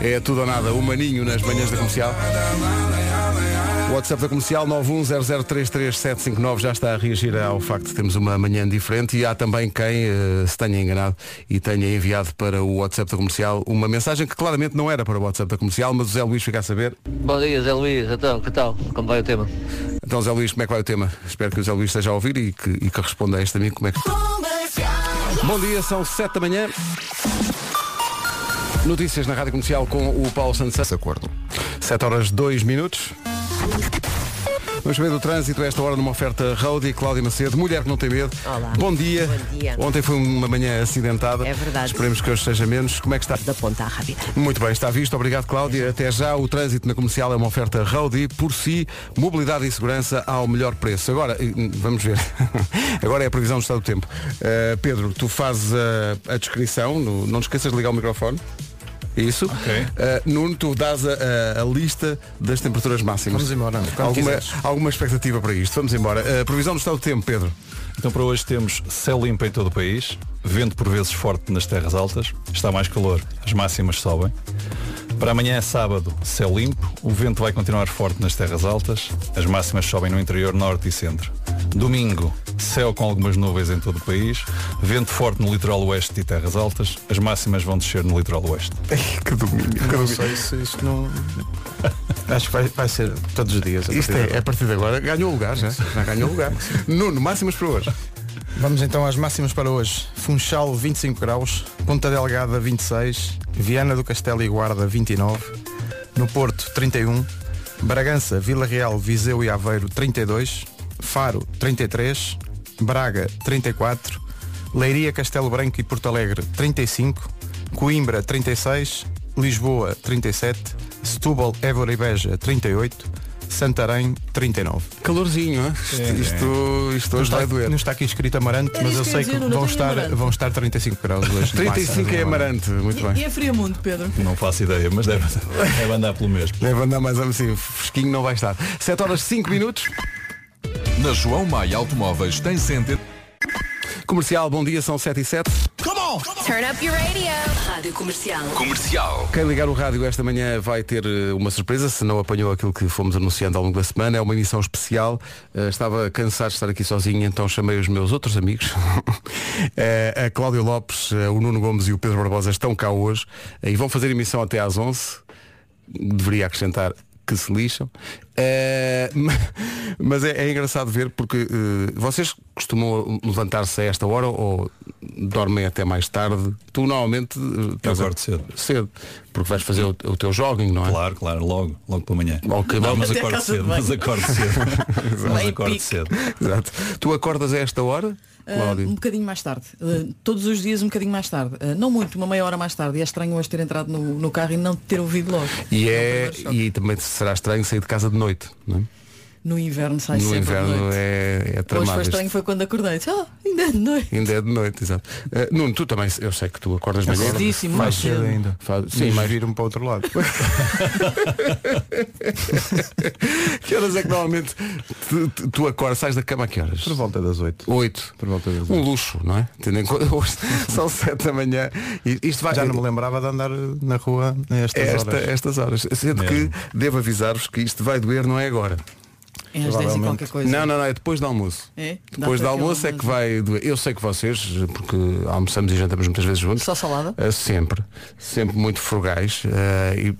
É tudo ou nada, o maninho nas manhãs da comercial. O WhatsApp da comercial 910033759 já está a reagir ao facto de termos uma manhã diferente e há também quem eh, se tenha enganado e tenha enviado para o WhatsApp da comercial uma mensagem que claramente não era para o WhatsApp da comercial, mas o Zé Luís fica a saber. Bom dia, Zé Luís. Então, que tal? Como vai o tema? Então Zé Luís, como é que vai o tema? Espero que o Zé Luís esteja a ouvir e que, e que responda a este amigo como é que. Bom dia, são 7 da manhã. Notícias na Rádio Comercial com o Paulo Santos. Acordo. 7 horas 2 minutos. Vamos ver do trânsito, a esta hora numa oferta Roadie, Cláudia Macedo, mulher que não tem medo. Olá. Bom dia. Bom dia. Ontem foi uma manhã acidentada. É verdade. Esperemos que hoje seja menos. Como é que está? Da ponta à rápida. Muito bem, está visto. Obrigado, Cláudia. Até já. O trânsito na comercial é uma oferta Roadie. Por si, mobilidade e segurança ao melhor preço. Agora, eh, vamos ver. Agora é a previsão do estado do tempo. Uh, Pedro, tu fazes a, a descrição. No- não te esqueças de ligar o microfone. Isso. Ok. Uh, Nuno, tu dás a, a- a lista das temperaturas máximas. Vamos embora, Alguma, quiseres. alguma expectativa para isto? Vamos embora. Uh, previsão do estado do tempo, Pedro. Então para hoje temos céu limpo em todo o país, vento por vezes forte nas terras altas, está mais calor, as máximas sobem. Para amanhã é sábado, céu limpo, o vento vai continuar forte nas terras altas, as máximas sobem no interior norte e centro. Domingo, céu com algumas nuvens em todo o país, vento forte no litoral oeste e terras altas, as máximas vão descer no litoral oeste. que domínio. Que Não sei se isto não. Acho que vai, vai ser todos os dias. a Isto é, é a partir de agora. Ganhou lugar, já. Já ganhou lugar. Nuno, máximas para hoje. Vamos então às máximas para hoje. Funchal 25 graus, Ponta Delgada 26, Viana do Castelo e Guarda 29, no Porto 31, Bragança, Vila Real, Viseu e Aveiro 32, Faro 33, Braga 34, Leiria, Castelo Branco e Porto Alegre 35, Coimbra 36, Lisboa 37, Setúbal, Évora e Beja 38, Santarém 39. Calorzinho, hein? isto, isto, isto Não hoje está, vai doer. não está aqui escrito Amarante, É mas eu sei que dizer, vão estar, Amarante. vão estar 35 graus hoje. 35 é amarante, muito E bem. é Friamundo, Pedro? Não faço ideia, mas deve, deve andar pelo mesmo. Deve andar mais assim, fresquinho não vai estar. 7 horas 5 minutos. Na João Maia Automóveis tem center. Comercial, bom dia, são 7 e 7. Turn up your radio. Rádio Comercial. Comercial. Quem ligar o rádio esta manhã vai ter eh, uma surpresa, se não apanhou aquilo que fomos anunciando ao longo da semana. É uma emissão especial. Eh, estava cansado de estar aqui sozinho, então chamei os meus outros amigos. Eh, a Cláudio Lopes, eh, o Nuno Gomes e o Pedro Barbosa estão cá hoje e vão fazer emissão até às 11. Deveria acrescentar que se lixam. Ma- mas é, é engraçado ver porque eh, vocês costumam levantar-se a esta hora ou dormem até mais tarde. Tu normalmente eh, estás a- acordo cedo. cedo, porque vais fazer o, o teu jogging, não é? Claro, claro, logo, logo pela manhã. Ok, não, mas acordo cedo, mas acordo cedo. mas acordo cedo. Exato. Tu acordas a esta hora, Cláudio? um bocadinho mais tarde. Ah, todos os dias um bocadinho mais tarde. Ah, não muito, uma meia hora mais tarde. E é estranho hoje ter entrado no, no carro e não ter ouvido logo. E, É é, e também será estranho sair de casa de noite, não é? No inverno sai No sempre de inverno noite. é, é Hoje tramado. foi isto. estranho, foi quando acordei. Disse, Ah, ainda é de noite. Ainda é de noite, exato. Eh, Nuno, tu também, eu sei que tu acordas de manhã. Cedíssimo, Mais mais cedo ainda. Faz- Sim, mas viram para o outro lado. Que horas é que normalmente tu, tu- tu acordas, sais da cama a que horas? Por volta das 8. Oito. Por volta das Um 8. luxo, não é? Tendo em conta hoje são sete da manhã. E isto vai. Já não me lembrava de andar na rua a estas esta, horas. estas horas. Sendo que Mesmo. devo avisar-vos que isto vai doer, não é agora. É às 10 e qualquer coisa. Não, não, não, é depois do almoço. É? Depois do almoço é que vai doer. Eu sei que vocês, porque almoçamos e jantamos muitas vezes juntos. Só salada? Uh, sempre, sempre muito frugais uh, e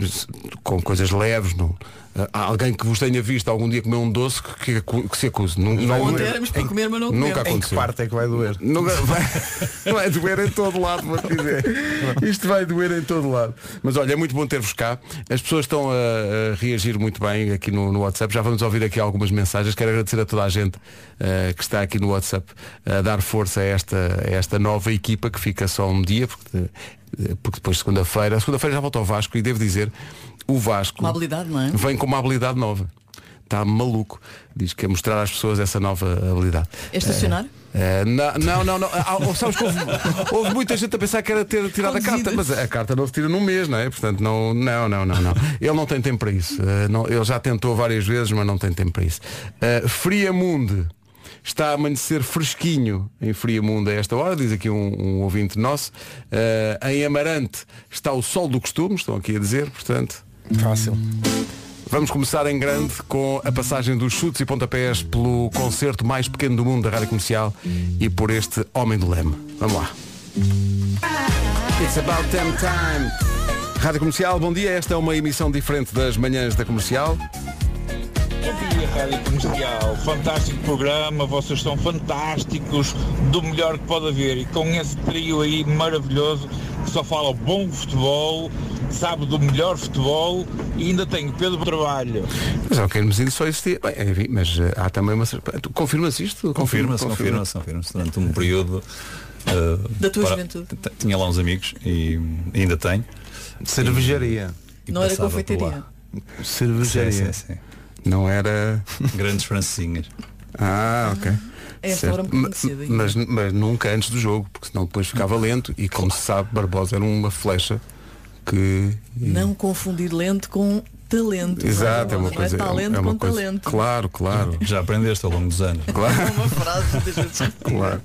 com coisas leves. Não. Uh, há alguém que vos tenha visto algum dia comer um doce que, que, que se acuse. Não, Ontem éramos para comer, mas não Nunca comer. Em que aconteceu. parte é que vai doer? Nunca vai, vai doer em todo lado, vou te dizer. Isto vai doer em todo lado. Mas olha, é muito bom ter-vos cá. As pessoas estão a, a reagir muito bem aqui no, no WhatsApp. Já vamos ouvir aqui algumas mensagens. Quero agradecer a toda a gente eh, que está aqui no WhatsApp a dar força a esta, a esta nova equipa que fica só um dia, porque, eh, porque depois segunda-feira, segunda-feira já volta ao Vasco e devo dizer, o Vasco Uma habilidade, não é? vem com uma habilidade nova. Está maluco. Diz que é mostrar às pessoas essa nova habilidade. É estacionar? É, não, não, não, não. Ah, ah, sabes que houve, houve muita gente a pensar que era ter tirado a carta, mas a carta não se tira num mês, não é? Portanto, não, não, não, não, não. Ele não tem tempo para isso. Eh, não- ele já tentou várias vezes, mas não tem tempo para isso. Uh, Friamunde está a amanhecer fresquinho em Friamundo a esta hora, diz aqui um, um ouvinte nosso. Eh, em Amarante está o sol do costume, estão aqui a dizer, portanto. Fácil. Vamos começar em grande com a passagem dos chutes e pontapés pelo concerto mais pequeno do mundo da Rádio Comercial e por este Homem do Leme. Vamos lá. It's about damn time. Rádio Comercial, bom dia. Esta é uma emissão diferente das manhãs da Comercial. Bom dia, Rádio Comercial. Fantástico programa, vocês são fantásticos, do melhor que pode haver. E com esse trio aí maravilhoso, que só fala bom futebol, sabe do melhor futebol e ainda tem o Pedro Trabalho. Mas é o que nos só existia. Bem, enfim, mas eh, há também uma. Tu confirmas isto? Confirma-se, confirma-se, confirma-se. Durante um período. eh, Da tua para- juventude. Tinha lá uns amigos e ainda tenho. Cervejaria. E Não era confeitaria. lá. Sim, Cervejaria. sim, sim. Não era. Grandes francinhas. Ah, ok. É esta Certo. hora um bocadinho Ma- cedo ainda. mas, mas nunca antes do jogo, porque senão depois ficava lento e como se sabe, Barbosa era uma flecha que. Não confundir lento com talento. Exato, é uma coisa. talento é uma com coisa- talento. Claro, claro. Já aprendeste ao longo dos anos. Claro, Uma frase claro.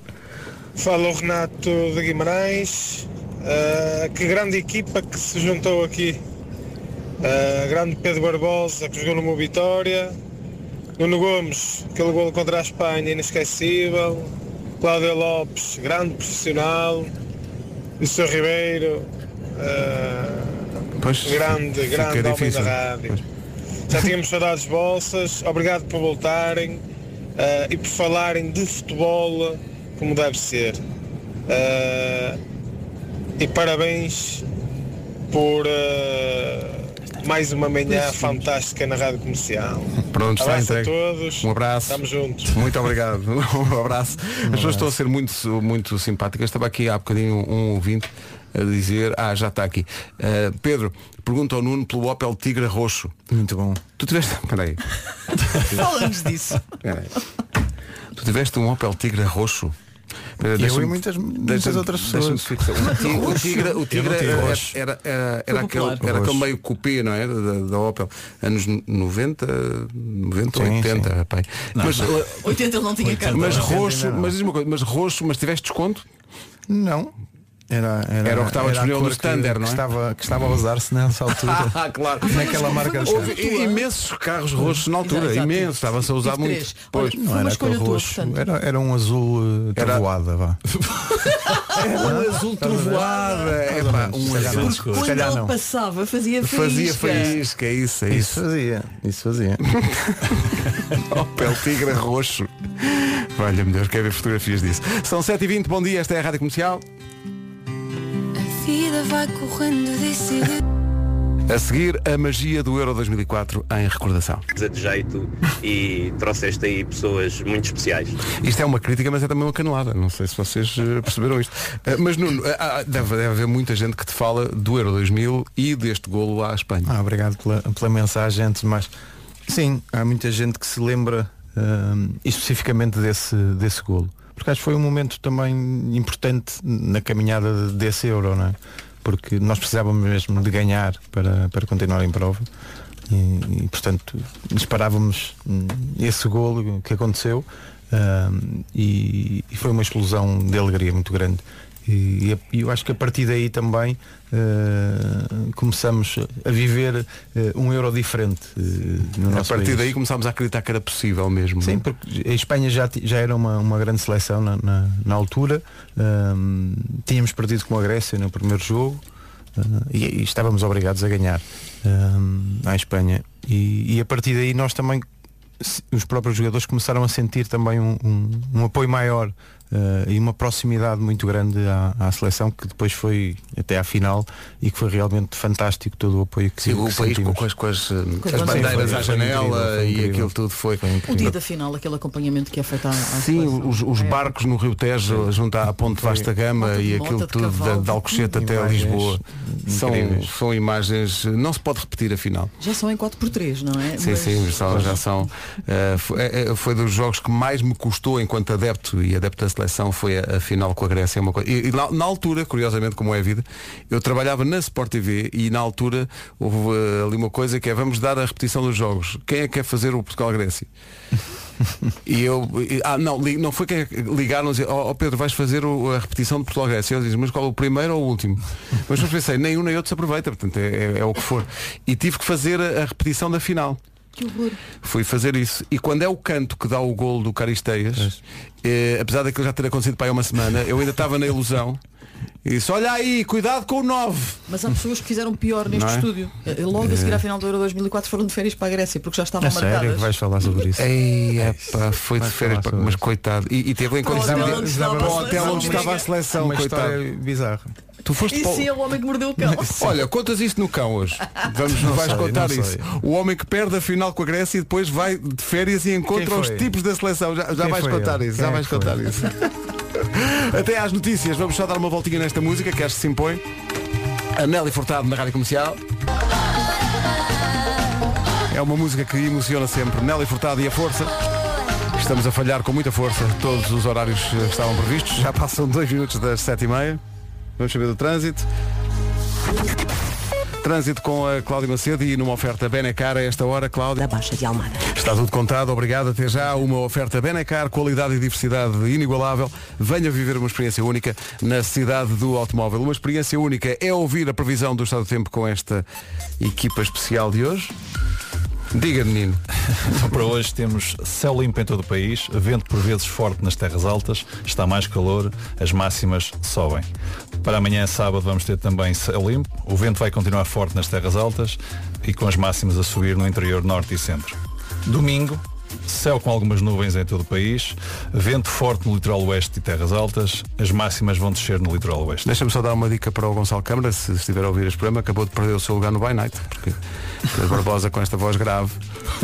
Fala o Renato de Guimarães. Ah, que grande equipa que se juntou aqui. Ah, grande Pedro Barbosa que jogou numa vitória. Nuno Gomes, aquele gol contra a Espanha inesquecível. Cláudio Lopes, grande profissional. E o Sr. Ribeiro, ah, Pois, grande, grande homem difícil. da rádio. Já tínhamos saudades vossas, obrigado por voltarem ah, e por falarem de futebol como deve ser. Ah, e parabéns por mais uma manhã fantástica na Rádio Comercial. Pronto, está Abraço a entregue. todos. Um abraço. Estamos juntos. Muito obrigado. Um abraço. As pessoas estão a ser muito, muito simpáticas. Estava aqui há bocadinho um ouvinte a dizer, ah, já está aqui. Ah, Pedro, pergunta ao Nuno pelo Opel Tigra roxo. Muito bom. Tu tiveste. Peraí, Falamos disso. peraí. Tu tiveste um Opel Tigra roxo? Espera, Eu e muitas, muitas outras pessoas. O Tigra, o tive era, era, era, aquele, era aquele meio coupé, não é? Da, da Opel. Anos 90, 90 Sim, 80, sim. rapaz. Mas, 80 ele não tinha carta. mas 80 roxo, mas diz uma coisa, mas roxo, mas tiveste desconto? Não. Era, era, Era o que estava a disponível no standard, que, não é? que estava, que estava a usar-se nessa altura. Ah, claro. Naquela marca de Houve imensos carros roxos na altura, Exato, exato. imensos, estava-se a usar muito. três. Pois. Olha, Não Foi uma era escolha aquele roxo, era, era um azul uh, Era- trovoada, vá. Um azul trovoada. É pá, um azul. Se quando ele não. passava fazia faísca. Fazia faísca, é isso, é Isso isso. fazia, isso fazia. Opel Tigra roxo. Olha-me Deus, quer ver fotografias disso. São 7h20, bom dia, esta é a Rádio Comercial. A vida vai correndo. A seguir, a magia do Euro 2004 em recordação. de jeito e trouxeste aí pessoas muito especiais. Isto é uma crítica, mas é também uma canelada. Não sei se vocês eh, perceberam isto. Eh, Mas Nuno, eh, ah, deve, deve haver muita gente que te fala do Euro 2000 e deste golo à Espanha. Ah, obrigado pela, pela mensagem antes de mais. Sim, há muita gente que se lembra hum, especificamente desse, desse golo. Porque acho que foi um momento também importante na caminhada desse euro, não é? Porque nós precisávamos mesmo de ganhar para, para continuar em prova. E, e, portanto esperávamos hum, esse golo que aconteceu hum, e, e foi uma explosão de alegria muito grande. E, e eu acho que a partir daí também eh, começamos a viver eh, um euro diferente eh, no a partir país. daí começámos a acreditar que era possível mesmo. Sim, é? porque a Espanha já, já era uma, uma grande seleção na, na, na altura. Hum, tínhamos perdido com a Grécia no primeiro jogo e, e estávamos obrigados a ganhar hum, à Espanha. E, e a partir daí nós também, os próprios jogadores começaram a sentir também um, um- um apoio maior eh, e uma proximidade muito grande à, à seleção que depois foi até à final e que foi realmente fantástico todo o apoio que, Sim, que o país com, sentimos. com as, com as, Com as as bandeiras bandeiras. à Foi incrível, janela foi e incrível. aquilo tudo foi. Foi O incrível. dia da final, aquele acompanhamento que é feito à, à Sim, seleção. os, os É. barcos no Rio Tejo junto à Ponte Vasta Gama de e aquilo de tudo cavalo, da, de Alcochete até Imagens Lisboa são, incríveis. são imagens não se pode repetir afinal Já são em 4x3, não é? sim Mas- sim são- já são eh, foi, eh, foi dos jogos que mais me custou enquanto adepto e adepto da seleção foi a, a final com a Grécia é uma coisa e, e na, na altura curiosamente como é a vida eu trabalhava na Sport TV e na altura houve eh, ali uma coisa que é vamos dar a repetição dos jogos quem é que quer fazer o Portugal Grécia E eu, e- ah, não, li- não foi que ligaram e ó ó, Pedro, vais fazer o- a repetição de Portugal Grécia. Eu disse, mas qual o primeiro ou o último? Mas eu pensei, nem um nem outro se aproveita, portanto é, é- é o que for. E tive que fazer a, a repetição da final. Que horror. Fui fazer isso. E quando é o canto que dá o gol do Caristeias, eh, apesar daquilo já ter acontecido para aí uma semana, eu ainda estava na ilusão. E disse, olha aí, cuidado com o 9. Mas há pessoas que fizeram pior neste é? estúdio. Eh, Logo a seguir à final do Euro 2004 foram de férias para a Grécia porque já estavam É sério marcadas. que vais falar sobre isso? Ei, epá, foi de férias, sobre mas isso. coitado. E, e teve em Para condição para o hotel seleção, onde estava a seleção, Uma coitado. bizarra. Tu foste E para o- sim, é o homem que mordeu o cão. Olha, contas isso no cão hoje. Vamos, Não vais sei, contar não isso. sei. O homem que perde a final com a Grécia e depois vai de férias e encontra os tipos da seleção. Já, já vais contar ele? isso, Quem já é vais contar isso. Até às notícias, vamos só dar uma voltinha nesta música que acho que se impõe. A Nelly Furtado na Rádio Comercial. É uma música que emociona sempre. Nelly Furtado e a Força. Estamos a falhar com muita força. Todos os horários eh, estavam previstos. Já passam dois minutos das sete e meia. Vamos saber do trânsito. Trânsito com a Cláudia Macedo e numa oferta Benecar a esta hora, Cláudia. Da Baixa de Almada. Está tudo contado, obrigado. Até já. Uma oferta Benecar, qualidade e diversidade inigualável. Venha viver uma experiência única na cidade do automóvel. Uma experiência única é ouvir a previsão do estado do tempo com esta equipa especial de hoje. Diga, menino. Então, para hoje temos céu limpo em todo o país, vento por vezes forte nas terras altas, está mais calor, as máximas sobem. Para amanhã, sábado, vamos ter também céu limpo, o vento vai continuar forte nas terras altas e com as máximas a subir no interior norte e centro. Domingo, céu com algumas nuvens em todo o país, vento forte no litoral oeste e terras altas, as máximas vão descer no litoral oeste. Deixa-me só dar uma dica para o Gonçalo Câmara, se estiver a ouvir este programa, acabou de perder o seu lugar no By Night, porque Pedro Barbosa com esta voz grave.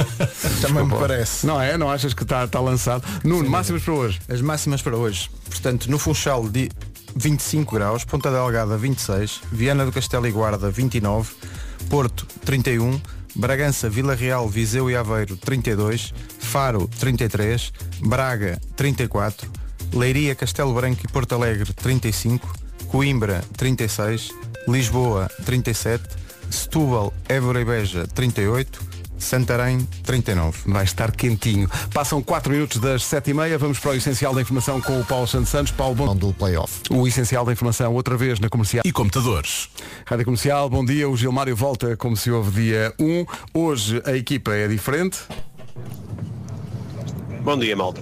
Também me parece. Não é? Não achas que está está lançado? Nuno, máximas para hoje. As máximas para hoje. Portanto, no Funchal de 25 graus, Ponta Delgada 26, Viana do Castelo e Guarda 29, Porto 31, Bragança, Vila Real, Viseu e Aveiro 32, Faro 33, Braga 34, Leiria, Castelo Branco e Porto Alegre 35, Coimbra 36, Lisboa 37, Setúbal, Évora e Beja 38, Santarém 39. Vai estar quentinho. Passam 4 minutos das 7h30, vamos para o Essencial da Informação com o Paulo Santos Santos. Paulo, bom... do playoff. O Essencial da Informação, outra vez na Comercial. E computadores. Rádio Comercial, bom dia. O Gilmário volta como se houve dia 1. Hoje a equipa é diferente. Bom dia, malta.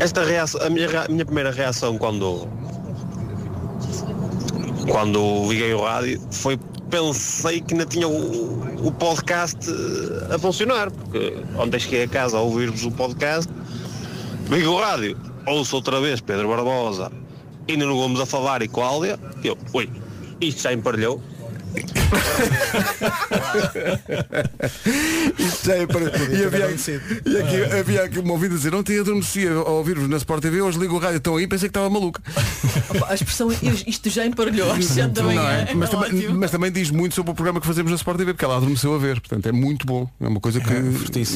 Esta reação, a minha, a minha primeira reação quando quando liguei o rádio foi pensei que ainda tinha o, o podcast eh, a funcionar, porque ontem cheguei a casa a ouvir-vos o podcast, ligo o rádio, ouço outra vez Pedro Barbosa e Nuno Gomes a falar e Cláudia, e eu, ui, isto já emparelhou. Isto já é para... e, havia, e aqui, havia aqui uma ouvida dizer, ontem adormecia a ouvir-vos na Sport TV, hoje ligo o rádio, estão aí, pensei que estava maluca. A expressão isto já emparelhou às 7 da manhã. Não é? Mas, também, Ótimo. mas também diz muito sobre o programa que fazemos na Sport TV, porque ela adormeceu a ver, portanto é muito bom. É uma coisa que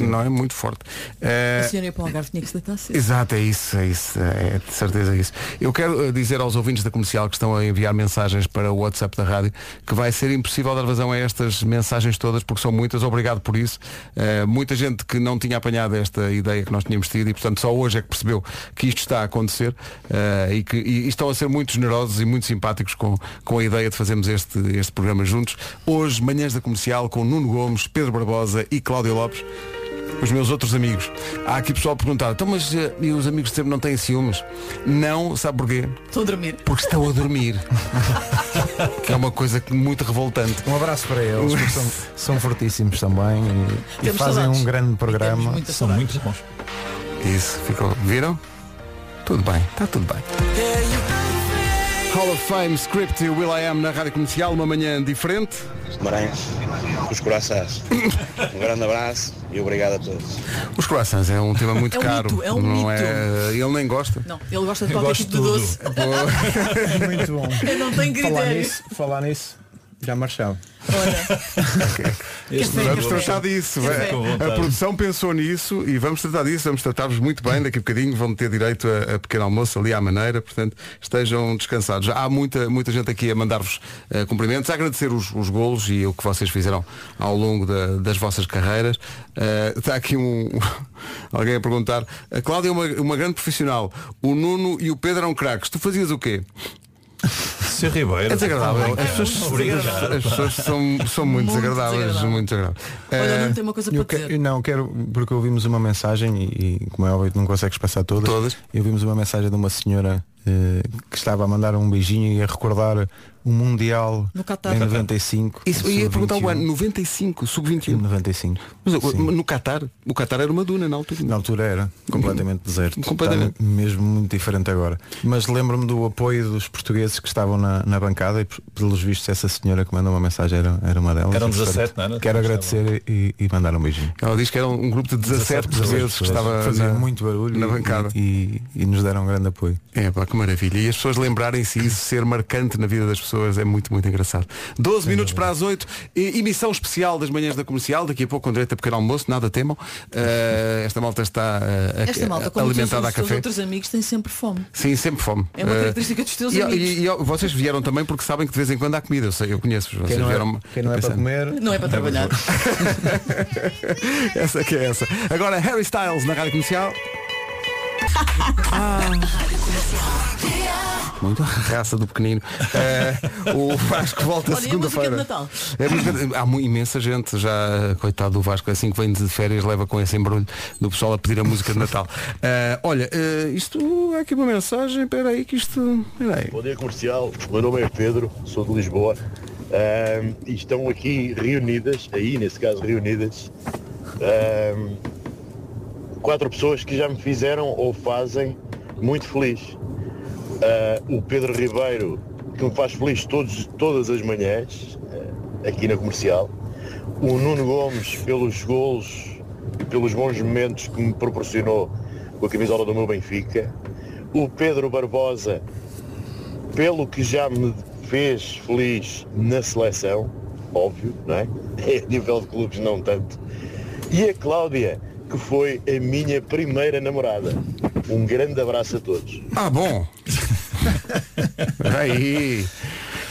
não é muito forte. Eh, A senhora ia para o Algarve tinha que se deitar cedo. Exato, é isso, é isso, é de certeza isso. Eu quero eh, dizer aos ouvintes da comercial que estão a enviar mensagens para o WhatsApp da rádio que vai ser impossível dar vazão a estas mensagens todas porque são muitas, obrigado por isso. Eh, muita gente que não tinha apanhado esta ideia que nós tínhamos tido e portanto só hoje é que percebeu que isto está a acontecer eh, e que e estão a ser muito generosos e muito simpáticos com, com a ideia de fazermos este, este programa juntos. Hoje, manhãs da comercial com Nuno Gomes, Pedro Barbosa e Cláudio Lopes os meus outros amigos. Há aqui pessoal a perguntar, então mas eh, e os amigos de sempre não têm ciúmes? Não, sabe porquê? Estou a dormir. Porque estão a dormir. que é uma coisa muito revoltante. Um abraço para eles, porque são, são fortíssimos também e, e fazem saudades. um grande programa. São saudades. muito bons. Isso, ficou. Viram? Tudo bem, está tudo bem. Hall of Fame, Script e Will I Am na Rádio Comercial, uma manhã diferente. Guimarães, os corações. Um grande abraço e obrigado a todos. Os croissants é um tema muito É um caro. mito, é um não mito. é, ele nem gosta. Não, ele gosta de qualquer tipo de doce. Muito bom. Eu não tenho Falar critério. nisso, falar nisso. Já marchava. Este vamos tratar disso. Com A produção pensou nisso e vamos tratar disso, vamos tratar-vos muito bem. Daqui a bocadinho vão ter direito a, a pequeno almoço ali à maneira, portanto estejam descansados. Há muita, muita gente aqui a mandar-vos eh, cumprimentos, a agradecer os, os golos e o que vocês fizeram ao longo da- das vossas carreiras. Eh, está aqui um alguém a perguntar, a Cláudia é uma, uma grande profissional, o Nuno e o Pedro eram craques. Tu fazias o quê? Ribeiro. É desagradável. As pessoas, as pessoas são, são muito, Muito desagradáveis. desagradável. Muito desagradáveis. Olha, Eh, não tem uma coisa Eu para que- dizer. não, quero, porque ouvimos uma mensagem e, e, como é óbvio não consegues passar todas. Todas. E ouvimos uma mensagem de uma senhora eh, que estava a mandar um beijinho e a recordar o Mundial No Qatar. em 95. Isso, eu ia perguntar o sub-21. ano, 95, sub-21. 95. Mas Sim. no Qatar, o Qatar era uma duna na altura. Na altura era completamente deserto. Completamente. Está mesmo muito diferente agora. Mas lembro-me do apoio dos portugueses que estavam na, na bancada e pelos vistos essa senhora que mandou uma mensagem era, era uma delas. Eram E, portanto, 17, não era? Quero agradecer e, e mandar um beijinho. Ela diz que era um grupo de 17 portugueses que estava Fazia na, muito barulho na e- bancada. E, e nos deram um grande apoio. É pá, que maravilha. E as pessoas lembrarem-se isso, ser marcante na vida das pessoas é muito, muito engraçado. 12 minutos para as 8, e- emissão especial das manhãs da comercial, daqui a pouco com direito a pequeno almoço, nada temam. Eh, esta malta está a- Esta malta, como alimentada a os teus café. outros amigos, tem sempre fome. Sim, sempre fome. É uma Eh, característica dos teus e, amigos. E, e vocês vieram também porque sabem que de vez em quando há comida. Eu sei, eu conheço. Vocês Quem não, vieram é, quem não é para comer. Não é para trabalhar. essa que é essa. Agora Harry Styles na rádio comercial. Ah. Muito a raça do pequenino. Eh, o Vasco volta Olha, a música de segunda-feira. Natal? É Há imensa gente já, coitado do Vasco, assim que vem de férias, leva com esse embrulho do pessoal a pedir a música de Natal. Eh, olha, eh, isto há aqui uma mensagem, espera aí que isto. Espera aí. Bom dia comercial, o meu nome é Pedro, sou de Lisboa e estão aqui reunidas, aí nesse caso reunidas, quatro pessoas que já me fizeram ou fazem muito feliz. Ah, o Pedro Ribeiro, que me faz feliz todos, todas as manhãs, ah, aqui na comercial. O Nuno Gomes pelos golos e pelos bons momentos que me proporcionou com a camisola do meu Benfica. O Pedro Barbosa pelo que já me fez feliz na seleção, óbvio, não é? A nível de clubes não tanto. E a Cláudia, que foi a minha primeira namorada. Um grande abraço a todos. Ah, bom. aí.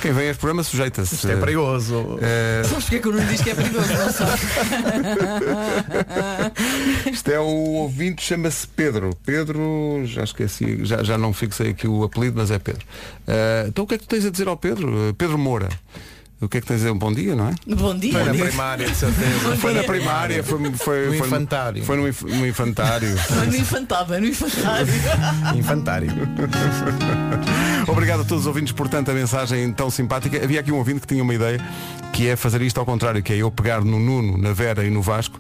Quem vem a este programa sujeita-se. Isto é perigoso. Eh, Sabes porque é que o Nuno diz que é perigoso? Não sabe? Isto é o ouvinte, chama-se Pedro. Pedro, já esqueci, já, já não fixei aqui o apelido, mas é Pedro. Eh, então o que é que tu tens a dizer ao Pedro? Pedro Moura. O que é que tens a dizer? Um bom dia, não é? Bom dia. Foi na primária, de certeza. Foi na primária, foi, foi, No foi infantário. Foi no, inf- no infantário. Foi no infantário, no infantário. Infantário. Obrigado a todos os ouvintes por tanta mensagem tão simpática. Havia aqui um ouvinte que tinha uma ideia, que é fazer isto ao contrário, que é eu pegar no Nuno, na Vera e no Vasco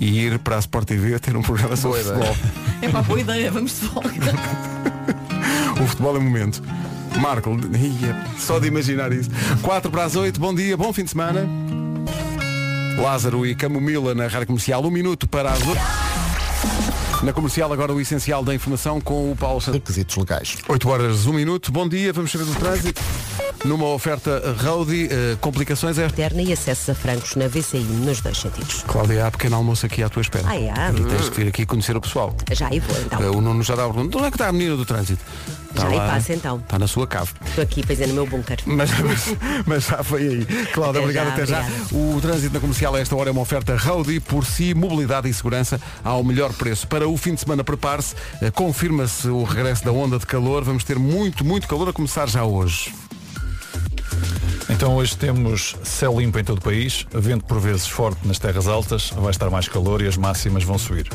e ir para a Sport TV ter um programa sobre Boa futebol. É para boa ideia, vamos de volta. O futebol é momento. Marco, só de imaginar isso. 4 para as 8, bom dia, bom fim de semana. Lázaro e Camomila na Rádio Comercial, um minuto para as 8. Na comercial agora o essencial da informação com o Paulo Santos. Requisitos legais. 8 horas, 1 minuto, bom dia, vamos saber do trânsito. Numa oferta Roadie, eh, complicações é. Interna e acessos a francos na VCI nos dois sentidos. Cláudia, há pequeno almoço aqui à tua espera. Ah, é? E tens que vir aqui conhecer o pessoal. Já aí vou então. Eh, O Nuno já dá a pergunta. Onde é que está a menina do trânsito? Já aí passo então. Está na sua cave. Estou aqui, pois é, no meu bunker. Mas, mas já foi aí. Cláudia, obrigado até já. O trânsito na comercial a esta hora é uma oferta Roadie, por si, mobilidade e segurança ao melhor preço. Para o fim de semana, prepare-se, eh, confirma-se o regresso da onda de calor. Vamos ter muito, muito calor a começar já hoje. Então hoje temos céu limpo em todo o país, vento por vezes forte nas terras altas, vai estar mais calor e as máximas vão subir.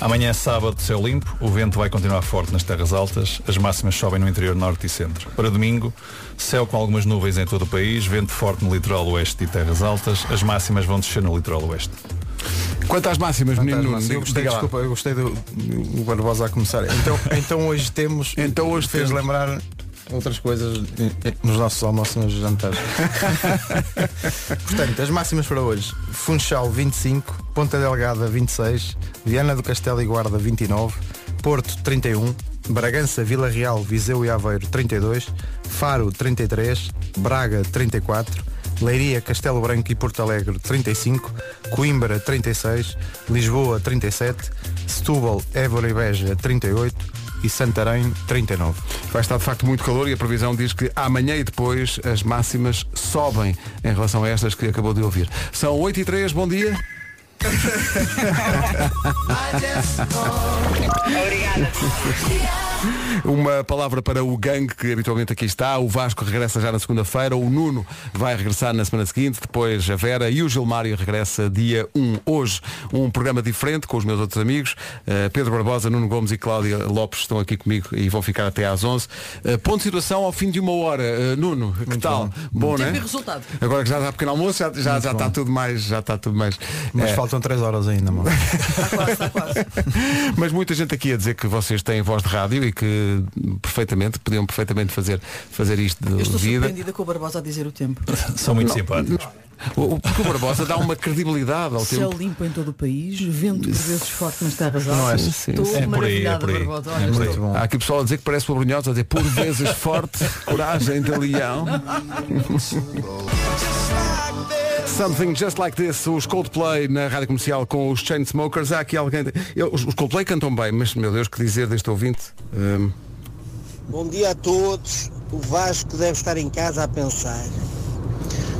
Amanhã é sábado, céu limpo, o vento vai continuar forte nas terras altas, as máximas sobem no interior norte e centro. Para domingo, céu com algumas nuvens em todo o país, vento forte no litoral oeste e terras altas, as máximas vão descer no litoral oeste. Quanto às máximas, menino Nuno, Eu gostei, diga lá. desculpa, eu gostei do, do Barbosa a começar. Então, então hoje temos. Então hoje fez temos. lembrar outras coisas nos nossos almoços e nos jantares. Portanto, as máximas para hoje. Funchal 25, Ponta Delgada 26, Viana do Castelo e Guarda 29, Porto 31, Bragança, Vila Real, Viseu e Aveiro 32, Faro 33, Braga 34, Leiria, Castelo Branco e Porto Alegre 35, Coimbra 36, Lisboa 37, Setúbal, Évora e Beja 38 e Santarém 39. Vai estar de facto muito calor e a previsão diz que amanhã e depois as máximas sobem em relação a estas que acabou de ouvir. São 8 e 3, bom dia. Obrigada. Uma palavra para o gangue que habitualmente aqui está. O Vasco regressa já na segunda-feira. O Nuno vai regressar na semana seguinte. Depois a Vera e o Gilmário regressa dia 1. Hoje um programa diferente com os meus outros amigos. Uh, Pedro Barbosa, Nuno Gomes e Cláudia Lopes estão aqui comigo e vão ficar até às 11. Uh, ponto de situação ao fim de uma hora. Uh, Nuno, que Muito tal? bom. Bom, né? Resultado. Agora que já está pequeno almoço, já, já, já está tudo mais. Já está tudo mais. Mas eh, faltam 3 horas ainda, mano. Mas muita gente aqui a dizer que vocês têm voz de rádio e que perfeitamente, podiam perfeitamente fazer, fazer isto de Eu estou vida. surpreendida com o Barbosa a dizer o tempo. São muito Não, simpáticos. O, o- porque o Barbosa dá uma credibilidade ao Céu tempo. limpo em todo o país, vento por vezes forte nas terras Não é? altas. Sim, Estou sim. É por aí, é maravilhada, por aí. Barbosa. É Olha, por aí. estou- Há aqui pessoal a dizer que parece o Abrunhosa a dizer por vezes forte, coragem de leão. Something Just Like This, os Coldplay na rádio comercial com os Chainsmokers. Há aqui alguém. Eu- Os os Coldplay cantam bem, mas meu Deus, que dizer deste ouvinte? Hum, Bom dia a todos. O Vasco deve estar em casa a pensar.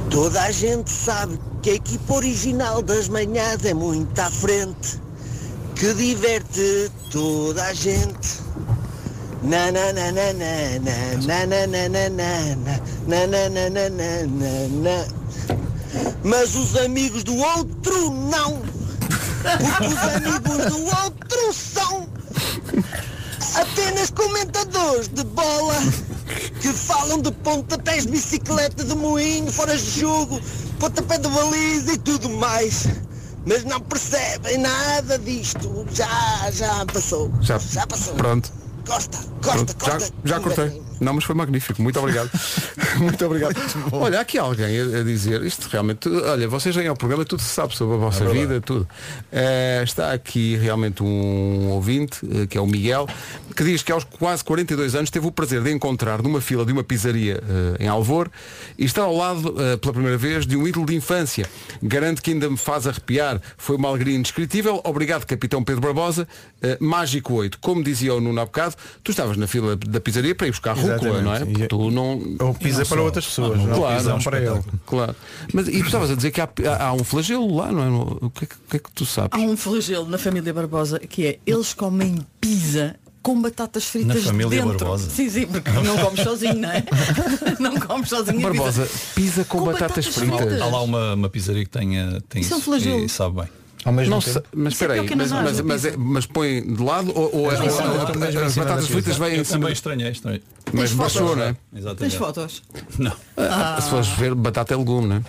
Toda a gente sabe que a equipa original das manhãs é muito à frente. Que diverte toda a gente. Na na na na na na na na na na na na na na na Mas os amigos do outro não. Porque os amigos do outro são apenas comentadores de bola que falam de pontapés de bicicleta, de moinho, fora de jogo, pontapé de baliza e tudo mais. Mas não percebem nada disto. Já, já passou. já, passou. Pronto. Costa, Pronto, costa, já, costa. já cortei. Não, mas foi magnífico. Muito obrigado. Muito obrigado. Olha, há aqui alguém a, a dizer, isto realmente, olha, vocês vêm ao programa, tudo se sabe sobre a vossa É vida, tudo. Eh, está aqui realmente um ouvinte, eh, que é o Miguel, que diz que aos quase 42 anos teve o prazer de encontrar numa fila de uma pizzaria eh, em Alvor e está ao lado, pela primeira vez, de um ídolo de infância. Garanto que ainda me faz arrepiar. Foi uma alegria indescritível. Obrigado, Capitão Pedro Barbosa. Mágico 8. Como dizia o Nuno há bocado, tu estavas na fila da pizzaria para ir buscar rúcula, não é? Porque tu não... Ou pizza para outras pessoas, não claro, pizza para ele. Claro. Mas e tu estavas a dizer que há, há- há um flagelo lá, não é? O que é que, é que tu sabes? Há um flagelo na família Barbosa que é eles comem pizza com batatas fritas Na família dentro. Barbosa? Sim, sim, porque não comes sozinho, não é? não comes sozinho Barbosa, pizza. pizza com, batatas, fritas. Há lá uma, uma pizzaria que tenha, tem Isso é um flagelo. e sabe bem. Ao mesmo Não tempo. mas é espera aí, pior que a mas, mas, mas, é- mas põe de lado ou, ou as, batatas fritas vêm em cima também estranhei, estranhei. Mas baixou, fotos? não é? Exatamente. Tens fotos? Não. Ah, Se fores ver, batata é legume, não é?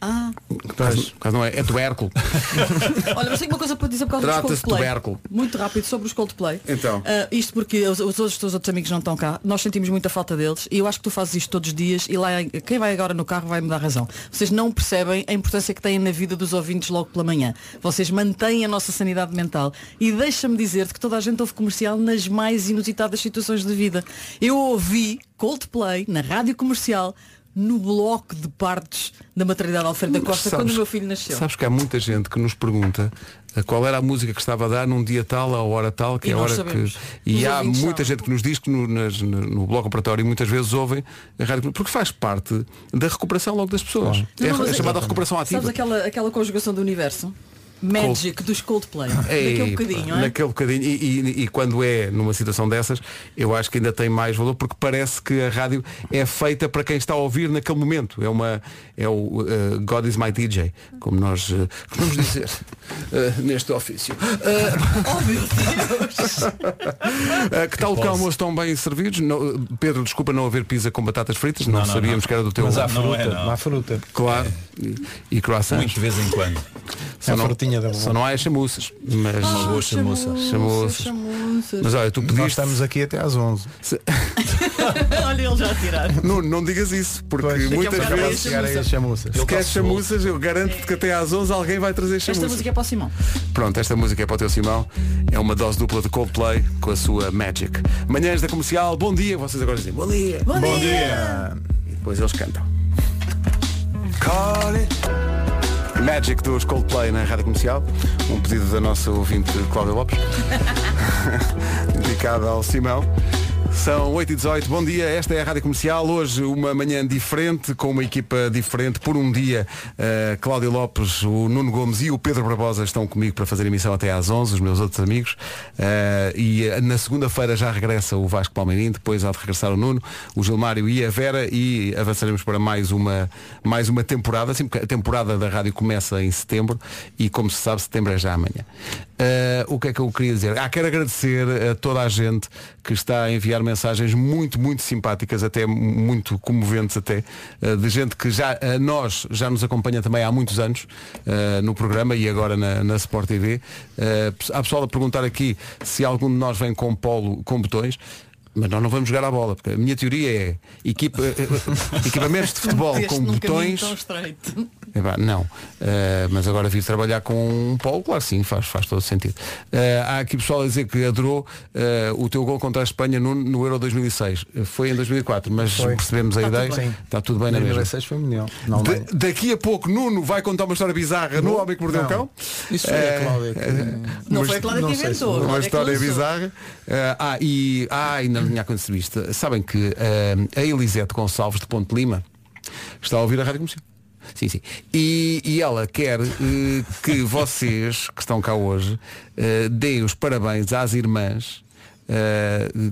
Ah. Caso, caso não é, é tubérculo. Olha, mas tenho uma coisa para dizer por causa dos Trata-se de Coldplay. tubérculo. Muito rápido sobre os Coldplay. Então. Ah, isto porque os, os outros teus outros amigos não estão cá. Nós sentimos muita falta deles e eu acho que tu fazes isto todos os dias e lá quem vai agora no carro vai me dar razão. Vocês não percebem a importância que têm na vida dos ouvintes logo pela manhã. Vocês mantêm a nossa sanidade mental e deixa-me dizer-te que toda a gente ouve comercial nas mais inusitadas situações de vida. Eu ouvi Coldplay na rádio comercial no bloco de partes da maternidade Alfredo da Costa quando o meu filho nasceu. Sabes que há muita gente que nos pergunta eh, qual era a música que estava a dar num dia tal, a hora tal, que E é a hora sabemos. que. E Os há muita sabem. gente que nos diz que no, nas- no- bloco operatório muitas vezes ouvem a rádio porque faz parte da recuperação logo das pessoas. É, Não, mas é chamada recuperação ativa. Sabes aquela, aquela conjugação do universo? Magic dos Coldplay. Ei, Daquele bocadinho, não é? naquele bocadinho e, e- e quando é numa situação dessas eu acho que ainda tem mais valor porque parece que a rádio é feita para quem está a ouvir naquele momento é uma é o uh, God is my DJ como nós uh, vamos dizer uh, neste ofício Uh, oh meu Deus uh, que tal o almoço estão bem servidos Não, Pedro desculpa não haver pizza com batatas fritas não, Não, não, sabíamos não. que era do teu Mas há Não fruta, é, não. há fruta. claro e, e croissants Muito de vez em quando. Só, É a não, frutinha da só não há as chamuças mas Uma boa chamuça. chamuças chamuças. mas olha tu Nós pediste estamos aqui até às 11. Olha ele já a tirar. Não, não digas isso, porque Pois, muitas a bocado vezes as chamuças. se queres chamuças, eu garanto que até às 11 alguém vai trazer Esta chamuças. música é para o Simão. Pronto, esta música é para o teu Simão. É uma dose dupla de Coldplay com a sua Magic. Manhãs da comercial, bom dia. Vocês agora dizem bom dia. Bom, Bom dia! E depois eles cantam. Magic dos Coldplay na Rádio Comercial. Um pedido da nossa ouvinte Cláudia Lopes. Dedicado ao Simão. São 8 e 18 bom dia, esta é a Rádio Comercial, hoje uma manhã diferente, com uma equipa diferente, por um dia, uh, Cláudio Lopes, o Nuno Gomes e o Pedro Barbosa estão comigo para fazer emissão até às 11, os meus outros amigos, uh, e uh, na segunda-feira já regressa o Vasco Palmeirim, depois há de regressar o Nuno, o Gilmário e a Vera, e avançaremos para mais uma, mais uma temporada, porque a temporada da rádio começa em setembro, e como se sabe, setembro é já amanhã. O que é que eu queria dizer? Ah, quero agradecer a toda a gente que está a enviar mensagens muito, muito simpáticas, até muito comoventes até, eh, de gente que já a nós já nos acompanha também há muitos anos uh, no programa e agora na, na Sport TV. Uh, há pessoal a perguntar aqui se algum de nós vem com polo com botões. Mas nós não vamos jogar a bola, porque a minha teoria é equipa, equipamentos de futebol com botões. Epá, não. Uh, mas agora vir trabalhar com um polo, claro sim, faz, faz todo sentido. Uh, há aqui pessoal a dizer que adorou uh, o teu gol contra a Espanha no, no Euro 2006. Foi em 2004, mas Foi. percebemos a Está ideia. tudo. Está tudo bem na mesma. 2016 foi mundial. Da- daqui a pouco Nuno vai contar uma história bizarra no Não, Homem que Mordeu o não. Cão. Isso foi a Eh, Cláudia que- Não mas- foi a Cláudia que inventou. uma história bizarra. Eh, ah, e ah, ainda acontecido isto. Sabem que eh, a Elisete Gonçalves de Ponte Lima está a ouvir a rádio comercial. Sim, sim. E, e ela quer eh, que vocês, que estão cá hoje, eh, deem os parabéns às irmãs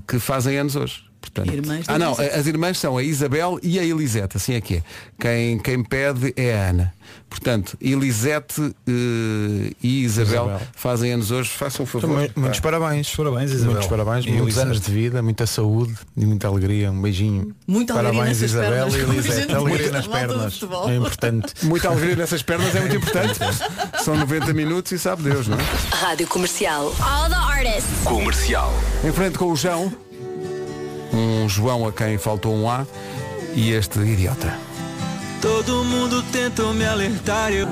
que fazem anos hoje. Portanto, Irmãs ah não, Elisete. as irmãs são a Isabel e a Elisete, assim é que é. Quem, quem pede é a Ana. Portanto, Elisete eh, e Isabel, Isabel. fazem anos hoje, façam um favor. Mu- Muitos parabéns. Parabéns, Isabel. Muitos parabéns, E muitos Elisete. anos de vida, muita saúde e muita alegria. Um beijinho. Muita alegria parabéns, nessas Isabel pernas, e Elisete. Alegria nas pernas. É importante. Muita alegria nessas pernas é muito importante. São 90 minutos e sabe Deus, não é? Rádio Comercial. All the artists. Comercial. Em frente com o João, um João a quem faltou um A e este idiota. Todo mundo tentou me alertar. Eu...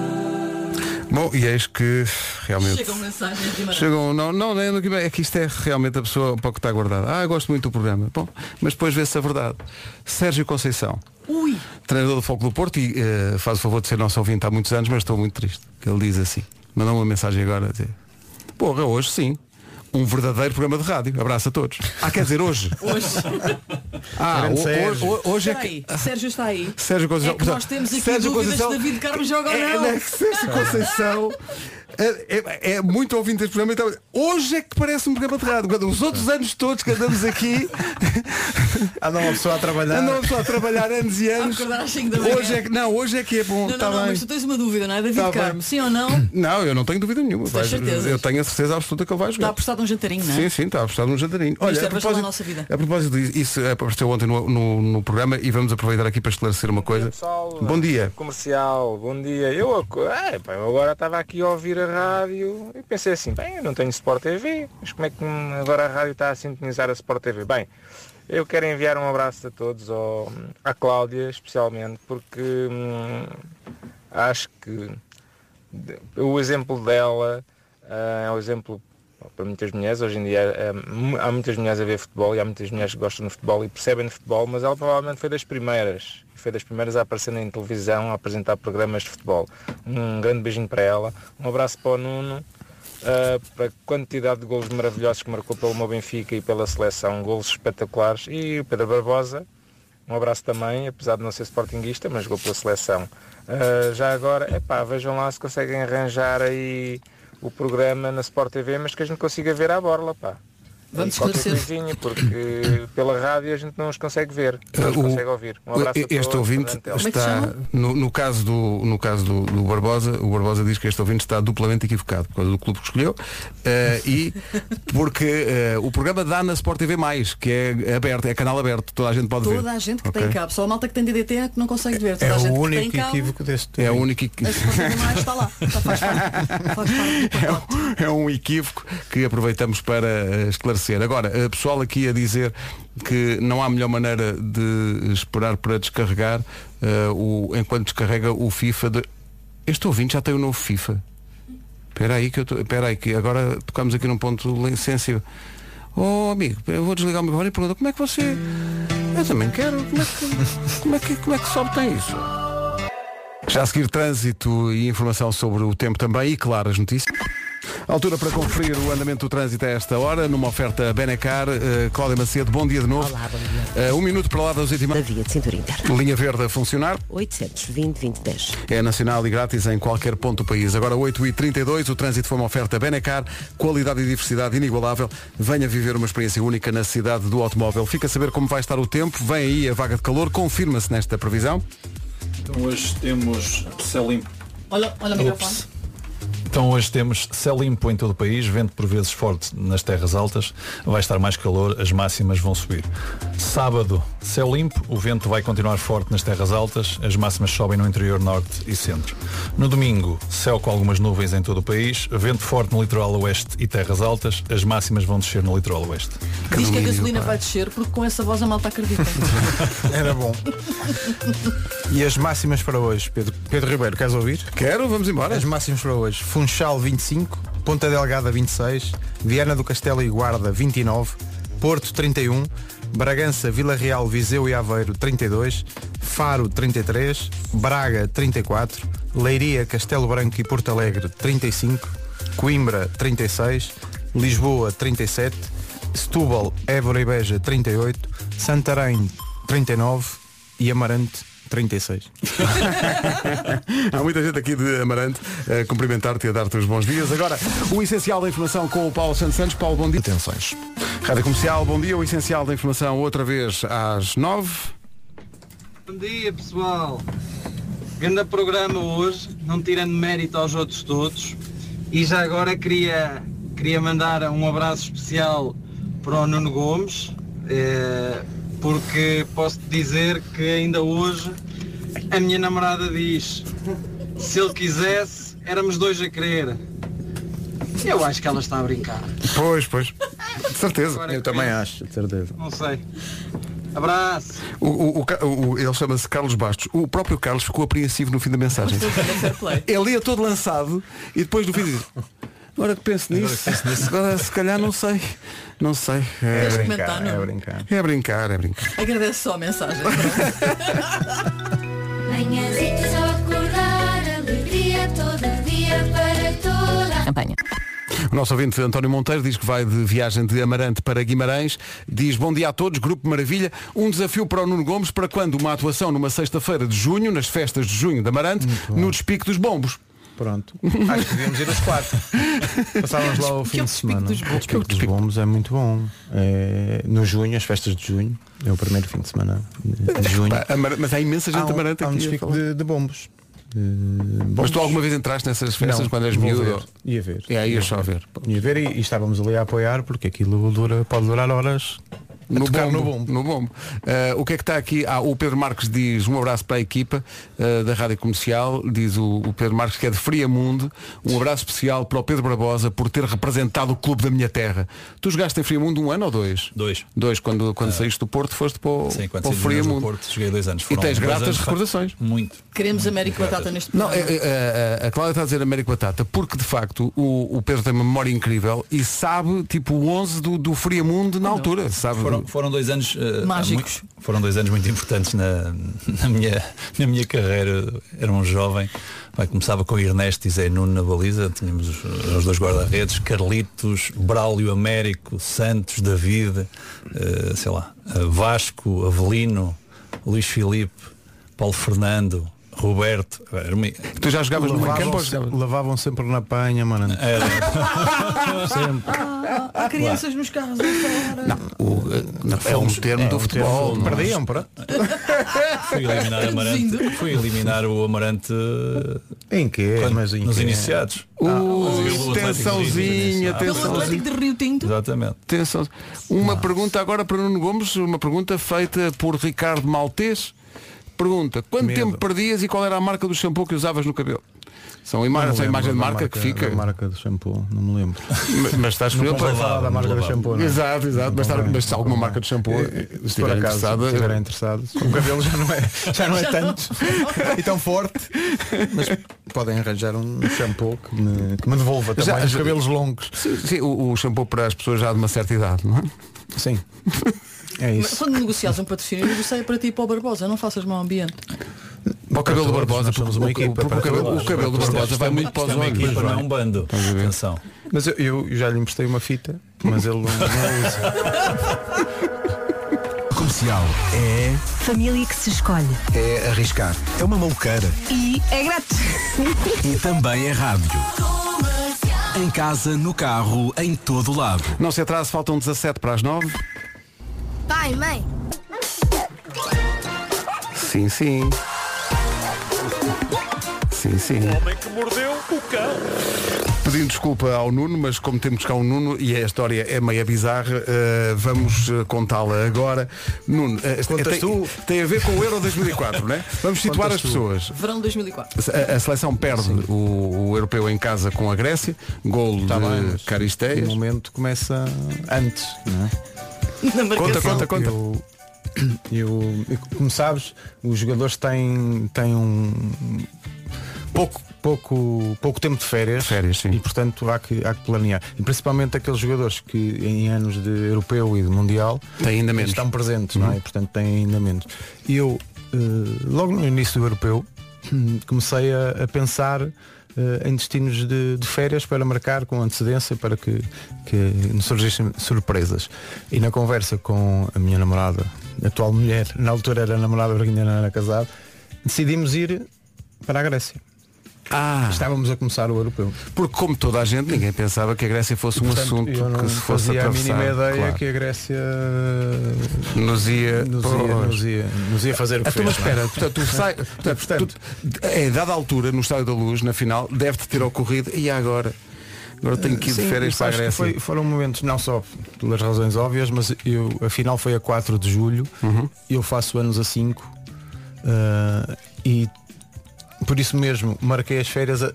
Bom, e eis que realmente. Chegam mensagens de. Chegam, não, não, não é no Guimarães, é que isto é realmente a pessoa para o que está guardada. Ah, gosto muito do programa. Bom, mas depois vê-se a verdade. Sérgio Conceição, Ui, treinador do Foco do Porto e eh, faz o favor de ser nosso ouvinte há muitos anos, mas estou muito triste. Que ele diz assim, mandou uma mensagem agora a dizer, porra, hoje sim. Um verdadeiro programa de rádio. Abraço a todos. Ah, quer dizer, hoje. hoje. Ah, ho- Sérgio. ho- hoje é Espera que. aí, Sérgio está aí. Sérgio Conceição. É que nós temos aqui Sérgio dúvidas Conceição- se David Carmo joga ou É, não. é, Sérgio Conceição é, é- é muito ouvinte deste programa. Então, hoje é que parece um programa de rádio. Quando os outros anos todos que andamos aqui Anda uma pessoa a trabalhar. andam só a trabalhar anos e anos. acordar às cinco da manhã. Hoje é que, não, hoje é que é bom. Não, Está não, não, bem. mas tu tens uma dúvida, não é? David Tá bem. Carmo, sim ou não? Não, eu não tenho dúvida nenhuma. Vai- certezas? eu tenho a certeza absoluta que ele vai Está jogar. apostado um jantarinho, não é? Sim, sim, está apostado num jantarinho. Olha, Isto é a para propósito, a nossa vida. a propósito disso, isso apareceu ontem no, no- no programa e vamos aproveitar aqui para esclarecer uma coisa. Pessoal, Bom dia. Comercial, bom dia. Eu, é, pá, eu agora estava aqui a ouvir a rádio e pensei assim, bem, eu não tenho Sport TV, mas como é que hum, agora a rádio está a sintonizar a Sport TV? Bem, eu quero enviar um abraço a todos, ao, à Cláudia especialmente, porque hum, acho que o exemplo dela ah, é um exemplo para muitas mulheres. Hoje em dia mu- há muitas mulheres a ver futebol e há muitas mulheres que gostam de futebol e percebem de futebol, mas ela provavelmente foi das primeiras. Foi das primeiras a aparecer na televisão, a apresentar programas de futebol. Um grande beijinho para ela. Um abraço para o Nuno. ah, para a quantidade de golos maravilhosos que marcou pelo meu Benfica e pela seleção, golos espetaculares. E o Pedro Barbosa, um abraço também, apesar de não ser sportinguista, mas jogou pela seleção. Ah, já agora, epá, vejam lá se conseguem arranjar aí o programa na Sport TV, mas que a gente consiga ver à borla, pá. Vamos esclarecer. porque pela rádio a gente não os consegue ver, não os Uh, o- consegue ouvir. Um abraço a este todos, ouvinte está no, no caso do no caso do, do Barbosa o Barbosa diz que este ouvinte está duplamente equivocado por causa do clube que escolheu eh, e porque eh, o programa dá na Sport TV mais que é aberto é canal aberto toda a gente pode ver Toda a gente que Ok? tem cabo. Só a malta que tem DDT é que não consegue ver. Toda É a gente o que único cabo, equívoco deste. é o único equi- a Sport TV mais está lá. Está, faz parte. Faz parte do pacote. é um equívoco que aproveitamos para eh, esclarecer. Agora, eh, pessoal aqui a dizer que não há melhor maneira de esperar para descarregar eh, o, enquanto descarrega o FIFA. De... Este ouvinte já tem o novo FIFA. Espera aí que eu tô... Espera aí que agora tocamos aqui num ponto sensível. Oh amigo, eu vou desligar o microfone e pergunta como é que você. Eu também quero. Como é que, como é que, como é que se obtém isso? Já a seguir trânsito e informação sobre o tempo também e claro as notícias. Altura para conferir o andamento do trânsito a esta hora, numa oferta Benecar. Uh, Cláudia Macedo, bom dia de novo. Olá, bom dia. Uh, um minuto para lá das últimas. Da via de cintura interna. Linha verde a funcionar. 820 2010. É nacional e grátis em qualquer ponto do país. Agora 8h32, o trânsito foi uma oferta Benecar, qualidade e diversidade inigualável. Venha viver uma experiência única na cidade do automóvel. Fica a saber como vai estar o tempo. Vem aí a vaga de calor, confirma-se nesta previsão. Então hoje temos céu limpo. Olha, olha o microfone. Então hoje temos céu limpo em todo o país, vento por vezes forte nas terras altas, vai estar mais calor, as máximas vão subir. Sábado, céu limpo, o vento vai continuar forte nas terras altas, as máximas sobem no interior norte e centro. No domingo, céu com algumas nuvens em todo o país, vento forte no litoral oeste e terras altas, as máximas vão descer no litoral oeste. Diz que a gasolina vai descer porque com essa voz a malta acredita. Era bom. E as máximas para hoje, Pedro, Pedro Ribeiro, queres ouvir? Quero, vamos embora. As máximas para hoje. Funchal 25, Ponta Delgada 26, Viana do Castelo e Guarda 29, Porto 31, Bragança, Vila Real, Viseu e Aveiro 32, Faro 33, Braga 34, Leiria, Castelo Branco e Porto Alegre 35, Coimbra 36, Lisboa 37, Setúbal, Évora e Beja 38, Santarém 39 e Amarante 36. Há muita gente aqui de Amarante a cumprimentar-te e a dar-te os bons dias. Agora, o essencial da informação com o Paulo Santos Santos. Paulo, bom dia. Atenções. Rádio Comercial, bom dia. O essencial da informação outra vez às nove. Bom dia pessoal. Grande programa hoje, não tirando mérito aos outros todos. E já agora queria, queria mandar um abraço especial para o Nuno Gomes, eh, porque posso dizer que ainda hoje a minha namorada diz, se ele quisesse, éramos dois a querer. Eu acho que ela está a brincar. Pois, pois. De certeza. Agora Eu que também penso, acho, de certeza. Não sei. Abraço. O, o- o o- ele chama-se Carlos Bastos. O próprio Carlos ficou apreensivo no fim da mensagem. Ele ia todo lançado e depois no fim diz, agora que penso nisso, agora se calhar não sei. Não sei. É, Queres comentar, não? é brincar. é brincar, é brincar. Agradeço só a mensagem. Manhãzitos ao acordar, alegria todo dia para toda. Campanha. O nosso ouvinte António Monteiro diz que vai de viagem de Amarante para Guimarães. Diz bom dia a todos, Grupo Maravilha. Um desafio para o Nuno Gomes para quando uma atuação numa sexta-feira de junho, nas festas de junho de Amarante, no despique dos bombos. Pronto. Acho que devíamos ir os quatro. Passávamos lá o fim de semana. O despique dos bombos é muito bom. É, no junho, as festas de junho, é o primeiro fim de semana de junho. Mas há imensa gente Há um, Amarante há um aqui. a desfique falar. de, de bombos. Mas tu alguma vez entraste nessas festas Não, quando és vou miúdo? Ia ver. É, aí só a ver. Ia ver e, e estávamos ali a apoiar porque aquilo dura, pode durar horas. A No tocar bombo, no bombo. no bombo. Ah, o que é que está aqui? Ah, o Pedro Marques diz um abraço para a equipa ah, da Rádio Comercial, diz o, o Pedro Marques que é de Friamundo, um abraço especial para o Pedro Barbosa por ter representado o clube da minha terra. Tu jogaste em Friamundo um ano ou dois? Dois. Dois, quando, quando saíste do Porto foste para o, Sim, quando para o saí do Friamundo. Porto, joguei dois anos. E Foram tens dois gratas anos, recordações. Muito. Queremos Américo Batata neste Não, programa. é, é, a Cláudia está a dizer Américo Batata porque de facto o, o Pedro tem uma memória incrível e sabe tipo o 11 do, do Friamundo na altura. Sabe? Foram, foram dois anos eh, Mágicos. muito- foram dois anos muito importantes na, na, minha, na minha carreira. Era um jovem. Vai, começava com Ernesto e Zé Nuno na baliza. Tínhamos os, os dois guarda-redes, Carlitos, Braulio Américo, Santos, David, eh, sei lá, eh, Vasco, Avelino, Luís Filipe, Paulo Fernando, Roberto. Era uma- Tu já jogavas no meio campo lavavam sempre na panha, mano. era- Sempre. Ah, há crianças nos carros. Não, o, não, é um termo do futebol. não é? Perdiam, pronto. Fui eliminar, Amarante, fui eliminar o Amarante eh, Em quê? quando- Mas em nos quê? iniciados. Atlético de tensãozinha, tensãozinha. De Rio Tinto. Exatamente. Atenção. Uma pergunta agora para Nuno Gomes, uma pergunta feita por Ricardo Maltês. Pergunta, quanto Medo. tempo perdias e qual era a marca do shampoo que usavas no cabelo? São, ima são imagem de da marca, que fica. marca do shampoo, não me lembro. Mas- Mas estás Não para falar da marca do shampoo, não é? Exato, exato. Mas, Não está- convém, mas se alguma marca de shampoo Eh, se por estiver acaso interessada, se estiverem interessados, o cabelo já não é, já não é tanto e tão forte, mas podem arranjar um shampoo que me, que me devolva também Já- os já- cabelos longos. Sim, sim, o, o shampoo para as pessoas já de uma certa idade, não é? Sim. É Mas isso. quando negocias um patrocínio, negocia para ti e para o Barbosa, não faças mau ambiente. Para o cabelo do Barbosa, somos uma o- equipa. o cabelo- o cabelo do Barbosa vai muito para os isto é equipa, não é? um bando. Atenção. Mas eu, eu já lhe emprestei uma fita, mas ele não, não usa. Comercial é. Família que se escolhe. É arriscar. É uma maluqueira. E é grátis. E também é rádio. Em casa, no carro, em todo lado. Não se atrase, faltam 17 para as 9. Pai, mãe. Sim, sim. Sim, sim. homem que mordeu o cão. Pedindo desculpa ao Nuno, mas como temos cá um Nuno e a história é meia bizarra, eh, vamos eh, contá-la agora. Nuno, eh, Contas tem, tem a ver com o Euro 2004, não é? Vamos situar Contas as tu. pessoas. Verão 2004. A, a seleção perde o, o europeu em casa com a Grécia, gol Tá bem, de mas Caristeias. O momento começa antes, não é? Na Conta, marcação. conta, conta. Eu, eu, eu- como sabes, os jogadores têm, têm um pouco, pouco, pouco tempo de férias, Férias, sim. e portanto há que, há que planear. E principalmente aqueles jogadores que em anos de europeu e de mundial Tem ainda menos. estão presentes, não é? Uhum. E, portanto têm ainda menos. E eu, eh, logo no início do europeu, comecei a, a pensar eh, em destinos de, de férias para marcar com antecedência para que, que nos surgissem surpresas. E na conversa com a minha namorada, atual mulher, na altura era namorada porque ainda não era casado, decidimos ir para a Grécia. Ah, Estávamos a começar o europeu. porque como toda a gente, ninguém pensava que a Grécia fosse um Portanto, assunto eu não que se fosse fazia a mínima ideia claro. que a Grécia Nos ia, nos ia, nos ia, nos ia fazer o que Então, mas fez, é? espera, portanto, tu sai, portanto, tu, é dada a altura no Estádio da Luz, na final, deve-te ter ocorrido, e agora? Agora tenho que ir de Sim, férias para a Grécia. foi- foram momentos não só pelas razões óbvias, mas eu, a final foi a 4 de julho, Uhum. eu faço anos a 5 ah, e por isso mesmo marquei as férias a,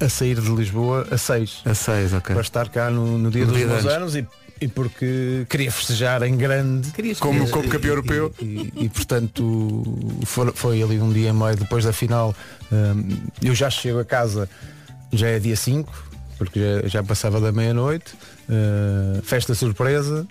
a sair de Lisboa a 6 A 6, ok. para estar cá no, no dia No dos dia meus anos. anos e, e porque queria festejar em grande Como, E- como campeão e- europeu. e, e- e, portanto foi, foi ali um dia e meio depois da final hum, eu já chego a casa já é dia 5 porque já, já passava da meia-noite uh, festa surpresa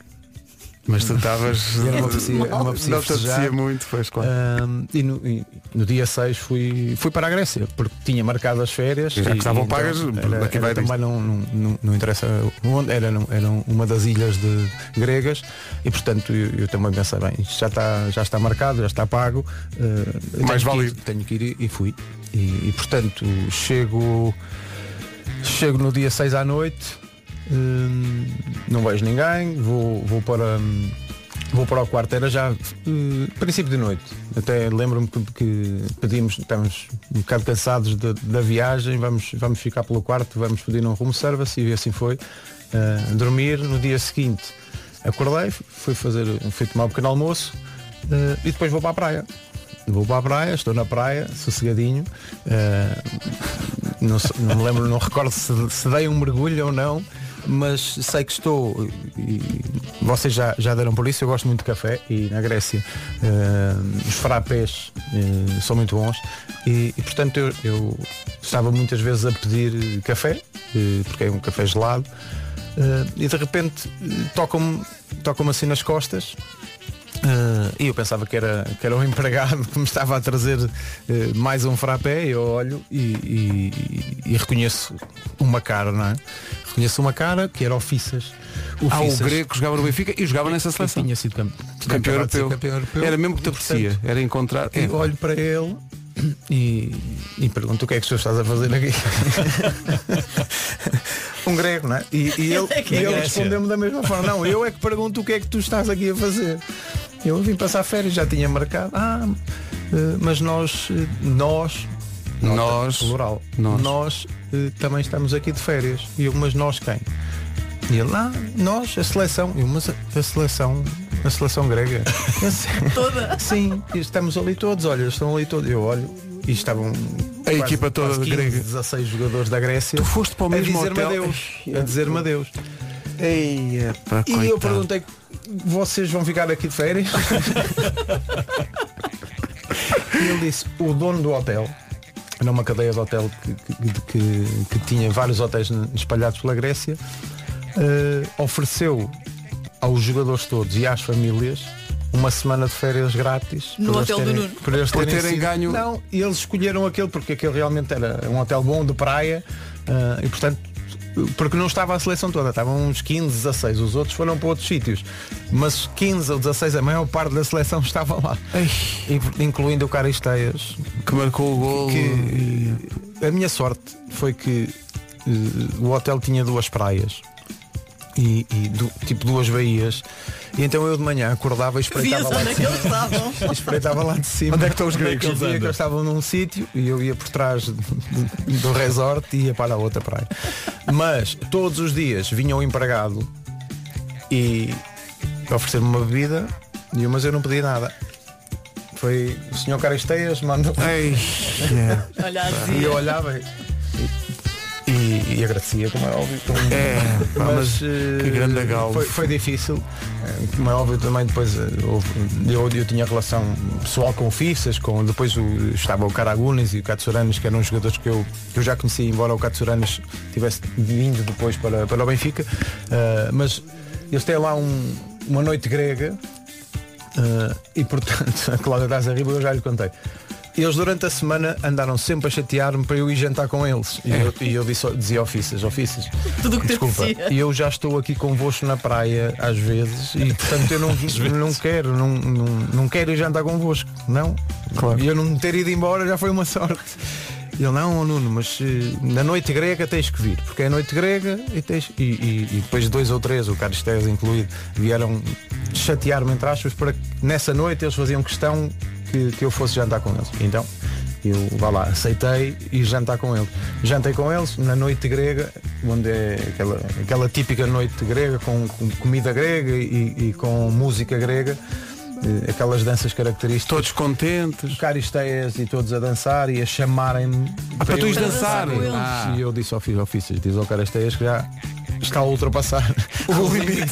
Mas tu estavas. Não apetecia- não apetecia Não apetecia muito, pois claro. Hum, e, no, e no dia 6 fui, fui para a Grécia porque tinha marcado as férias E já que estavam então pagas, era, daqui vai também não, não, não, interessa onde era, não, era uma das ilhas de gregas e portanto eu, eu também pensei bem isto já está já está marcado já está pago uh, Mais tenho que ir, vale tenho que ir e- e fui e, e, portanto chego chego no dia 6 à noite hum, não vejo ninguém vou vou para hum, Vou para o quarto, era já eh, princípio de noite. Até lembro-me que, que pedimos, estamos um bocado cansados da, da viagem, vamos, vamos ficar pelo quarto, vamos pedir um room service e assim foi. Eh, dormir no dia seguinte. Acordei, fui fazer, fui tomar um pequeno almoço eh, e depois vou para a praia. Vou para a praia, estou na praia, sossegadinho. eh, não, não me lembro, não recordo se, se dei um mergulho ou não, mas sei que estou e vocês já, já deram por isso, eu gosto muito de café e na Grécia eh, os frappés eh, são muito bons e, e, portanto eu, eu estava muitas vezes a pedir café, eh, porque é um café gelado, e de repente tocam-me tocam assim nas costas Uh, e eu pensava que era, que era um empregado que me estava a trazer uh, mais um frappé, eu olho e, e- e reconheço uma cara, não é? Reconheço uma cara que era o Fissas. Ah, o Fissas, grego que jogava no Benfica e jogava nessa seleção. tinha sido campe- Campeão ser europeu. campeão europeu. Era mesmo que te aprecia, era encontrar. eu olho para ele e, e pergunto o que é que o senhor estás a fazer aqui. um grego, não é? E, e ele, É que é ele respondeu-me da mesma forma. Não, eu é que pergunto o que é que tu estás aqui a fazer. Eu vim passar férias, já tinha marcado. Ah, eh, mas nós, eh, nós, nota, Nós, plural, nós. nós, eh, também estamos aqui de férias. E eu, mas nós quem? E ele, ah, nós, a seleção. Eu, mas a, a seleção, a seleção grega. Toda. Sim, estamos ali todos, olha, estão ali todos. Eu olho e estavam A equipa toda quase 15, grega. 16 jogadores da Grécia. Tu foste para o a mesmo dizer-me hotel. adeus. A dizer-me adeus. Ei, epá, E eu coitado. perguntei, vocês vão ficar aqui de férias? e ele disse, o dono do hotel, era uma cadeia de hotel que, que, que- que tinha vários hotéis espalhados pela Grécia, eh, ofereceu aos jogadores todos e às famílias uma semana de férias grátis. No hotel do terem- Nuno. Por, eles terem, terem sido- ganho- Não, e eles escolheram aquele porque aquele realmente era um hotel bom de praia ah, e portanto porque não estava a seleção toda, estavam uns 15, 16, os outros foram para outros sítios. Mas 15 ou 16, a maior parte da seleção estava lá. In- Incluindo o Caristeias. Que marcou o gol. Que, a minha sorte foi que eh, o hotel tinha duas praias. E, e du- tipo duas baías. E então eu de manhã acordava e espreitava Vias lá onde de é que cima. eles estavam. Espreitava lá de cima. Onde é que estão os Onde gregos? Eu via que eles estavam num sítio e eu ia por trás do, resort e ia para a outra praia. Mas todos os dias vinha o empregado e oferecer-me uma bebida e mas eu não pedi nada. Foi o senhor Caristeias mandou. Ei, Olha a E eu olhava e, agradecia, como é óbvio. Como- É, pá, mas eh, que grande galo. Foi, foi difícil. Como é óbvio também depois eh, eu, eu tinha relação pessoal com o Fissas, com depois o, estava o Caragunes e o Katsuranes, que eram jogadores que eu, que eu já conhecia, embora o Katsuranes tivesse vindo depois para, para o Benfica. Eh, mas eles têm lá um- uma noite grega eh, e portanto a Cláudia estás a rir, eu já lhe contei. Eles durante a semana andaram sempre a chatear-me para eu ir jantar com eles. E eu, e eu disse, dizia ofícias, ofícias. Tudo o que te Desculpa, e eu já estou aqui convosco na praia às vezes e portanto eu não, não quero, não, não, não quero ir jantar convosco. Não. E eu não ter ido embora já foi uma sorte. E ele, não, Nuno, mas eh, na noite grega tens que vir, porque é noite grega e tens. E, e- e depois dois ou três, o Carlos Teres incluído, vieram chatear-me entre aspas para que nessa noite eles faziam questão que, que eu fosse jantar com eles. Então, eu vá lá, aceitei e jantar com eles. Jantei com eles na noite grega, onde é aquela, aquela típica noite grega, com, com comida grega e, e com música grega, eh, aquelas danças características. Todos contentes. Caristeias e todos a dançar e a chamarem-me. Ah, para tu ires dançar? Ah. E eu disse ao filho ofícios, diz ao Caristeias que já está a ultrapassar o limite.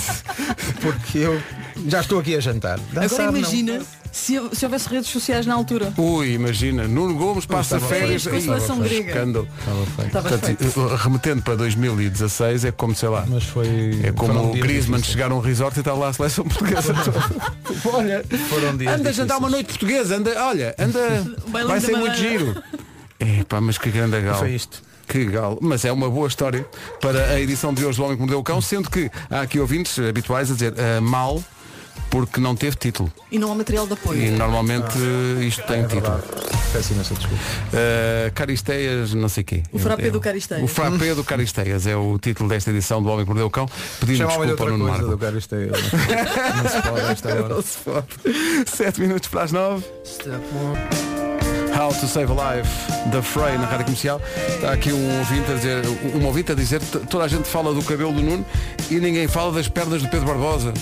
Porque eu já estou aqui a jantar. Dançar, Agora não. Se, se houvesse redes sociais na altura. Ui, imagina, Nuno Gomes passa Estava férias feito. Com a seleção Ih, grega. escândalo. Estava Portanto, remetendo para 2016 é como, sei lá, Mas foi. é como foram o dias Griezmann difíceis. chegar a um resort e está lá a seleção portuguesa toda. Olha, Foram dias anda a jantar uma noite portuguesa, anda, olha, anda, Bailão vai da ser muito Madeira. giro. É pá, mas que grande galo. Foi isto. Que galo. Mas é uma boa história para a edição de hoje do Homem que Mordeu o Cão, sendo que há aqui ouvintes habituais a dizer ah, mal porque não teve título. E não há material de apoio. E normalmente eh, isto tem É título. Peço imensa desculpa. Uh, Caristeias, não sei quê. O frappé do Caristeias. O frappé do Caristeias é o título desta edição do Homem que Mordeu o Cão. Pedindo desculpa ao Nuno Marco. do Caristeias. Não se pode a esta hora. Não se pode. Sete minutos para as nove. How to Save a Life da Frey na rádio comercial. Está aqui um ouvinte a dizer, um ouvinte a dizer, "T- toda a gente fala do cabelo do Nuno e ninguém fala das pernas do Pedro Barbosa.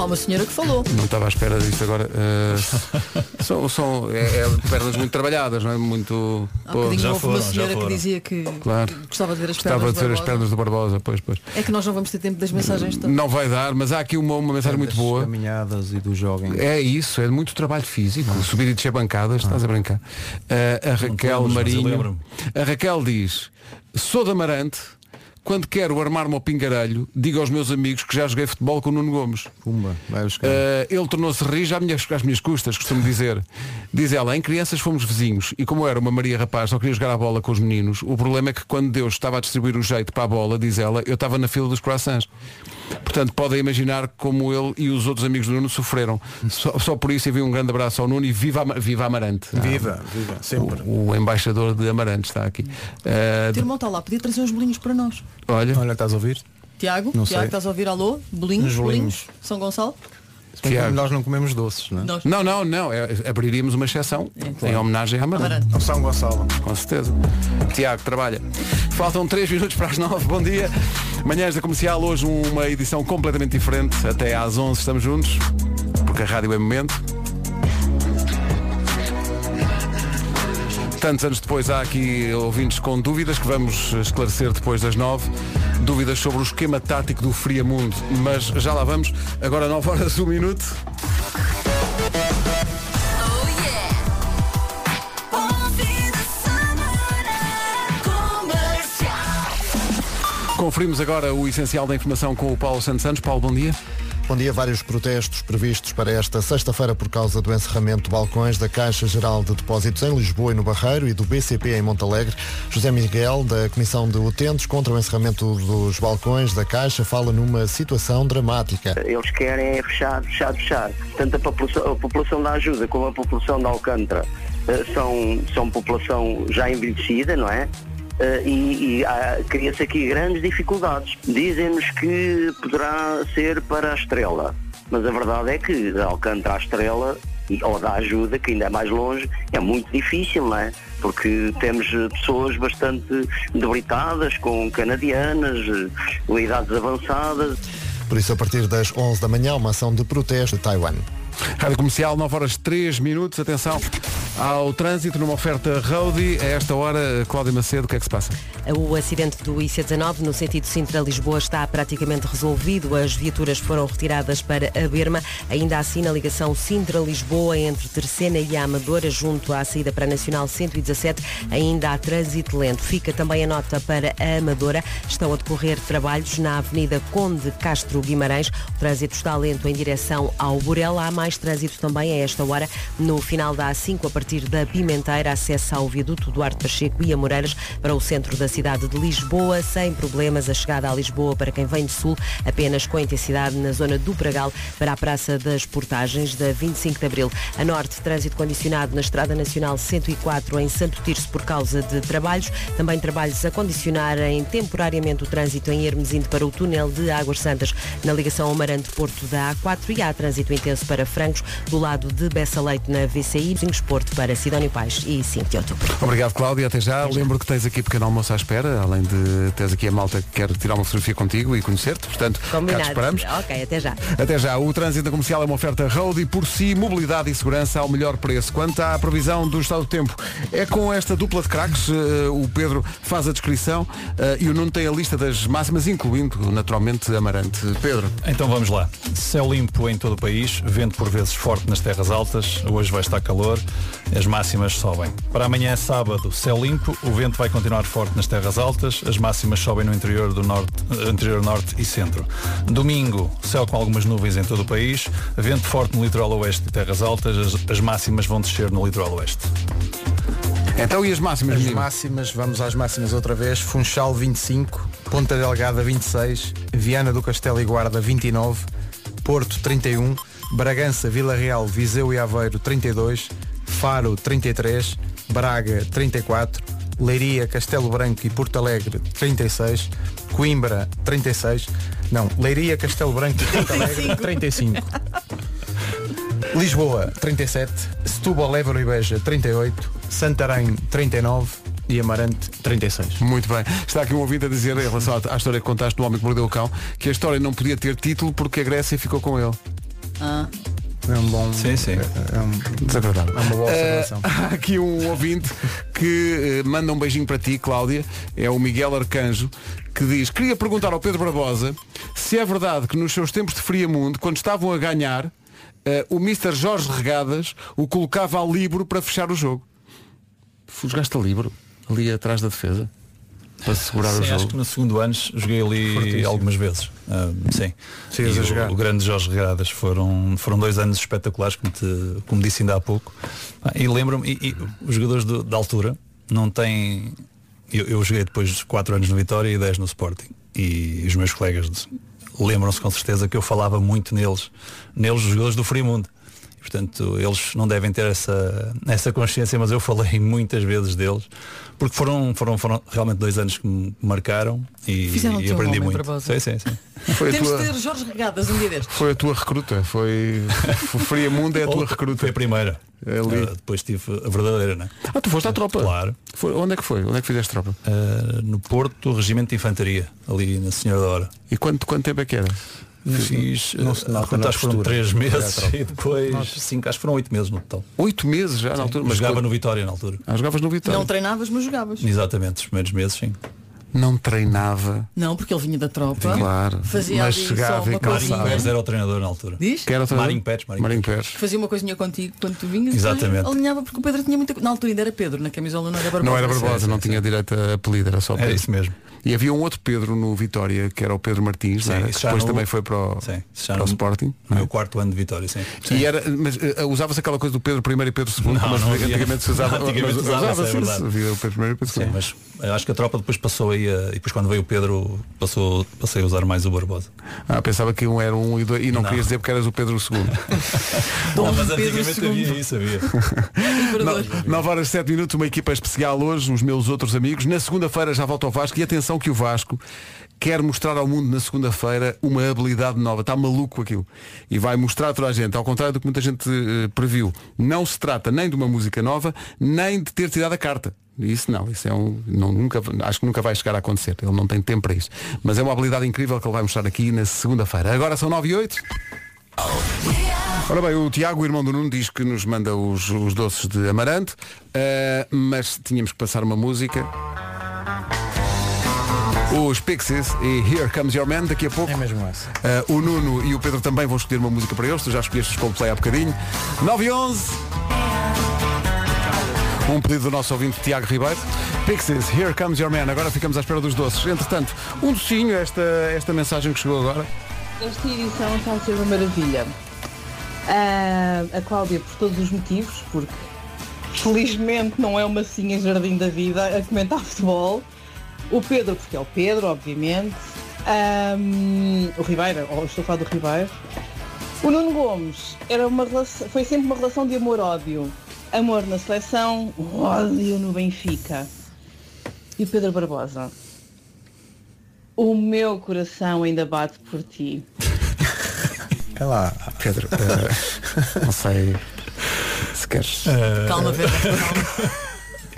Há uma senhora que falou. Não estava à espera disto agora. Uh, são são é, é pernas muito trabalhadas, não é? Muito. Há pô, bocadinho já houve foram, uma já senhora que dizia que Claro. gostava de ver as Estava pernas. a dizer do as Barbosa. pernas do Barbosa, pois, pois. É que nós não vamos ter tempo das mensagens todas. Não vai dar, mas há aqui uma, uma mensagem muito boa. caminhadas e do jogging. É isso, é muito trabalho físico, subir e descer bancadas, estás a brincar. Uh, a Raquel lembras, mas eu Marinho. A Raquel diz, sou de Amarante, quando quero armar-me ao pingarelho, digo aos meus amigos que já joguei futebol com o Nuno Gomes. Pumba, vai buscar. Uh, ele tornou-se rijo às minhas, às minhas custas, costumo dizer. Diz ela, em crianças fomos vizinhos e como eu era uma Maria Rapaz, só queria jogar a bola com os meninos, o problema é que quando Deus estava a distribuir o jeito para a bola, diz ela, eu estava na fila dos croissants. Portanto, podem imaginar como ele e os outros amigos do Nuno sofreram. Só, só por isso envio um grande abraço ao Nuno e viva, viva Amarante. Viva, viva, sempre. O, o embaixador de Amarante está aqui. Uh, O teu irmão está lá, podia trazer uns bolinhos para nós. olha, Olha, estás a ouvir? Tiago, Não Tiago, sei. estás a ouvir alô? Bolinhos, Uns bolinhos. São Gonçalo? Tiago. Nós não comemos doces, não é? Nós. Não, não, não. é- abriríamos uma exceção em homenagem a Amarante. Amarante. Ao São Gonçalo. Com certeza. Tiago, trabalha. Faltam 3 minutos para as 9. Bom dia. Manhãs da Comercial, hoje uma edição completamente diferente. Até às 11 estamos juntos, porque a rádio é momento. Tantos anos depois há aqui ouvintes com dúvidas que vamos esclarecer depois das 9. Dúvidas sobre o esquema tático do Friamundo. Mas já lá vamos. Agora 9 horas, 1 minuto. Conferimos agora o essencial da informação com o Paulo Santos Santos. Paulo, bom dia. Bom dia. Vários protestos previstos para esta sexta-feira por causa do encerramento de balcões da Caixa Geral de Depósitos em Lisboa e no Barreiro e do BCP em Montalegre. José Miguel, da Comissão de Utentes contra o encerramento dos balcões da Caixa, fala numa situação dramática. Eles querem fechar, fechar, fechar. Tanto a população, a população da ajuda como a população da Alcântara eh, são, são população já envelhecida, não é? Eh, e e há- cria-se aqui grandes dificuldades. Dizem-nos que poderá ser para a Estrela, mas a verdade é que da Alcântara à Estrela ou da ajuda, que ainda é mais longe, é muito difícil, não é? Porque temos eh, pessoas bastante debilitadas, com canadianas, eh, idades avançadas. Por isso, a partir das 11 da manhã, uma ação de protesto de Taiwan. Rádio Comercial, 9 horas 3 minutos. Atenção ao trânsito numa oferta Roadie. A esta hora, Cláudia Macedo, o que é que se passa? O acidente do IC19 no sentido Sintra-Lisboa está praticamente resolvido. As viaturas foram retiradas para a Berma. Ainda assim, na ligação Sintra-Lisboa entre Terceira e Amadora, junto à saída para a Nacional 117, ainda há trânsito lento. Fica também a nota para a Amadora. Estão a decorrer trabalhos na Avenida Conde Castro Guimarães. O trânsito está lento em direção ao Burela. Há mais trânsito também a esta hora no final da A5, a partir da Pimenteira, acesso ao viaduto Duarte Pacheco e Amoreiras para o centro da cidade de Lisboa, sem problemas a chegada a Lisboa para quem vem do sul, apenas com intensidade na zona do Pragal para a Praça das Portagens da 25 de Abril. A norte, trânsito condicionado na Estrada Nacional 104 em Santo Tirso por causa de trabalhos. Também trabalhos a condicionarem temporariamente o trânsito em Hermesinde para o túnel de Águas Santas na ligação Amarante-Porto da A4 e há trânsito intenso para Francos do lado de Bessa Leite na VCI, Zinhos Porto para Sidónio Pais e 5 de outubro. Obrigado, Cláudia. Até já. Lembro que tens aqui pequeno almoço à espera, além de teres aqui a malta que quer tirar uma fotografia contigo e conhecer-te. Portanto, cá Combinado. esperamos. Ok, até já. Até já. O trânsito comercial é uma oferta road e por si, mobilidade e segurança ao melhor preço. Quanto à previsão do estado do tempo, é com esta dupla de craques. eh, o Pedro faz a descrição eh, e o Nuno tem a lista das máximas, incluindo, naturalmente, Amarante. Pedro. Então vamos lá. Céu limpo em todo o país, vento por vezes forte nas terras altas, hoje vai estar calor, as máximas sobem. Para amanhã, sábado, céu limpo, o vento vai continuar forte nas terras altas, as máximas sobem no interior do norte, interior norte e centro. Domingo, céu com algumas nuvens em todo o país, vento forte no litoral oeste e terras altas, as, as máximas vão descer no litoral oeste. Então e as máximas, As menino? máximas, vamos às máximas outra vez. Funchal 25, Ponta Delgada 26, Viana do Castelo e Guarda 29, Porto 31, Bragança, Vila Real, Viseu e Aveiro 32, Faro 33, Braga 34, Leiria, Castelo Branco e Porto Alegre 36, Coimbra 36, não, Leiria, Castelo Branco e Porto Alegre 35. Lisboa 37, Setúbal, Évora e Beja 38, Santarém 39 e Amarante 36. Muito bem. Está aqui um ouvinte a dizer em relação à, à história que contaste do homem que mordeu o cão, que a história não podia ter título porque a Grécia ficou com ele. Ah. É um bom. Sim, sim. É, um, Desagradável. é uma boa Eh, observação. há aqui um ouvinte que eh, manda um beijinho para ti, Cláudia. É o Miguel Arcanjo, que diz, queria perguntar ao Pedro Barbosa se é verdade que nos seus tempos de Friamundo, quando estavam a ganhar, eh, o Mr. Jorge Regadas o colocava ao livro para fechar o jogo. Jogaste a livro, ali atrás da defesa, para segurar o Sim, acho jogo. que no segundo ano joguei ali Fortíssimo. algumas vezes. Ah, sim. Chegas E a o- jogar. O, grande Jorge Regadas foram, foram dois anos espetaculares, como, te, como disse ainda há pouco. Ah, e lembro-me, e, e os jogadores do- da altura não têm. Eu, eu joguei depois de 4 anos no Vitória e 10 no Sporting. E os meus colegas lembram-se com certeza que eu falava muito neles, neles, os jogadores do Frimundo. E, portanto, eles não devem ter essa, essa consciência, mas eu falei muitas vezes deles, porque foram, foram, foram realmente dois anos que me marcaram e, e aprendi muito. Sim, sim, sim. Foi a, Temos tua, de ter Jorge Regadas um dia destes. foi a tua recruta, foi o Friamundo é a tua recruta. Foi a primeira. Ali. Ah, depois tive a verdadeira, né? Ah, tu foste à tropa? Claro. Foi, onde é que foi? Onde é que fizeste tropa? Ah, no Porto, Regimento de Infantaria, ali na Senhora da Hora. E quanto, quanto tempo é que era? Fiz, não se nota acho que foram três meses e depois cinco, acho que foram oito meses no total. Oito meses já na altura? Mas jogava quando- no Vitória na altura. Ah, jogavas no Vitória? Não treinavas, mas jogavas. Exatamente, os primeiros meses, sim. Não treinava. Não, porque ele vinha da tropa. Claro. Fazia Mas chegava e calçava. Pérez era o treinador na altura. Diz? Que era o treinador? Marinho Pérez, Marinho Marinho Pérez. Fazia uma coisinha contigo quando tu vinhas. Exatamente. Alinhava porque o Pedro tinha muita. Na altura ainda era Pedro, na camisola não era Barbosa. Não era Barbosa, não tinha direito a apelido, era só Pedro. isso mesmo. E havia um outro Pedro no Vitória, que era o Pedro Martins, Sim, era? que depois no- também foi para o, Sim, para o Sporting. No meu quarto ano de Vitória, sim. E era, mas eh, usava-se aquela coisa do Pedro I e Pedro II, Não, como não antigamente se usava. Antigamente mas usava-se, é isso. verdade. Havia o Pedro I e Pedro Sim, II. mas eu acho que a tropa depois passou aí a, e depois quando veio o Pedro passou, passei a usar mais o Barbosa. Ah, pensava que um era um e dois e não, Não. querias dizer porque eras o Pedro II. Não, mas antigamente havia isso, havia. 9 horas 7 minutos, uma equipa especial hoje, os meus outros amigos. Na segunda-feira já volta ao Vasco e atenção que o Vasco quer mostrar ao mundo na segunda-feira uma habilidade nova. Está maluco aquilo. E vai mostrar a toda a gente, ao contrário do que muita gente eh, previu. Não se trata nem de uma música nova, nem de ter tirado a carta. Isso não, isso é um. Não, nunca, acho que nunca vai chegar a acontecer. Ele não tem tempo para isso. Mas é uma habilidade incrível que ele vai mostrar aqui na segunda-feira. Agora são 9 e 8. Ora bem, o Tiago, o irmão do Nuno, diz que nos manda os, os doces de amaranto, eh, mas tínhamos que passar uma música. Os Pixies e Here Comes Your Man, daqui a pouco. É mesmo essa. Eh, o Nuno e o Pedro também vão escolher uma música para eles, tu já escolheste os Coldplay há bocadinho. 9 e 11. Um pedido do nosso ouvinte Tiago Ribeiro. Pixies, Here Comes Your Man. Agora ficamos à espera dos doces. Entretanto, um docinho, esta, esta mensagem que chegou agora. Esta edição está a ser uma maravilha. Ah, a Cláudia por todos os motivos, porque felizmente não é uma Cinha Jardim da Vida a comentar futebol. O Pedro, porque é o Pedro, obviamente. Ahm, o Ribeiro, ou estou a falar do Ribeiro. O Nuno Gomes era uma relação, foi sempre uma relação de amor-ódio. Amor na seleção, ódio no Benfica. E o Pedro Barbosa. O meu coração ainda bate por ti. É lá, Pedro. eh, não sei se queres. Calma, Pedro.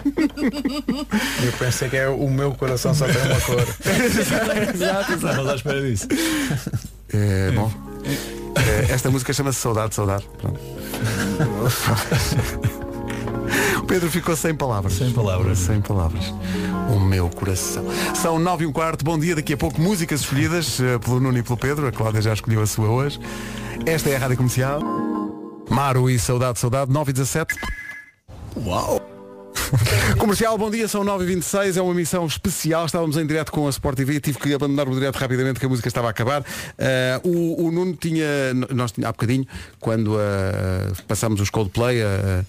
Eu pensei que é o meu coração só tem uma cor. exato, exato. Estamos à espera disso. É, bom. É, esta música chama-se Saudade, Saudade. Pronto. O Pedro ficou sem palavras. Sem palavras. Sem palavras. O meu coração. São nove e um quarto. Bom dia. Daqui a pouco músicas escolhidas eh, pelo Nuno e pelo Pedro. A Cláudia já escolheu a sua hoje. Esta é a Rádio Comercial. Maro e Saudade, Saudade. 9 e 17. Uau! Comercial, bom dia, são 9h26, é uma emissão especial, estávamos em direto com a Sport TV, tive que abandonar o direto rapidamente que a música estava a acabar. Eh, o, o Nuno tinha, nós tinha- há bocadinho, quando eh, passámos os Coldplay, eh,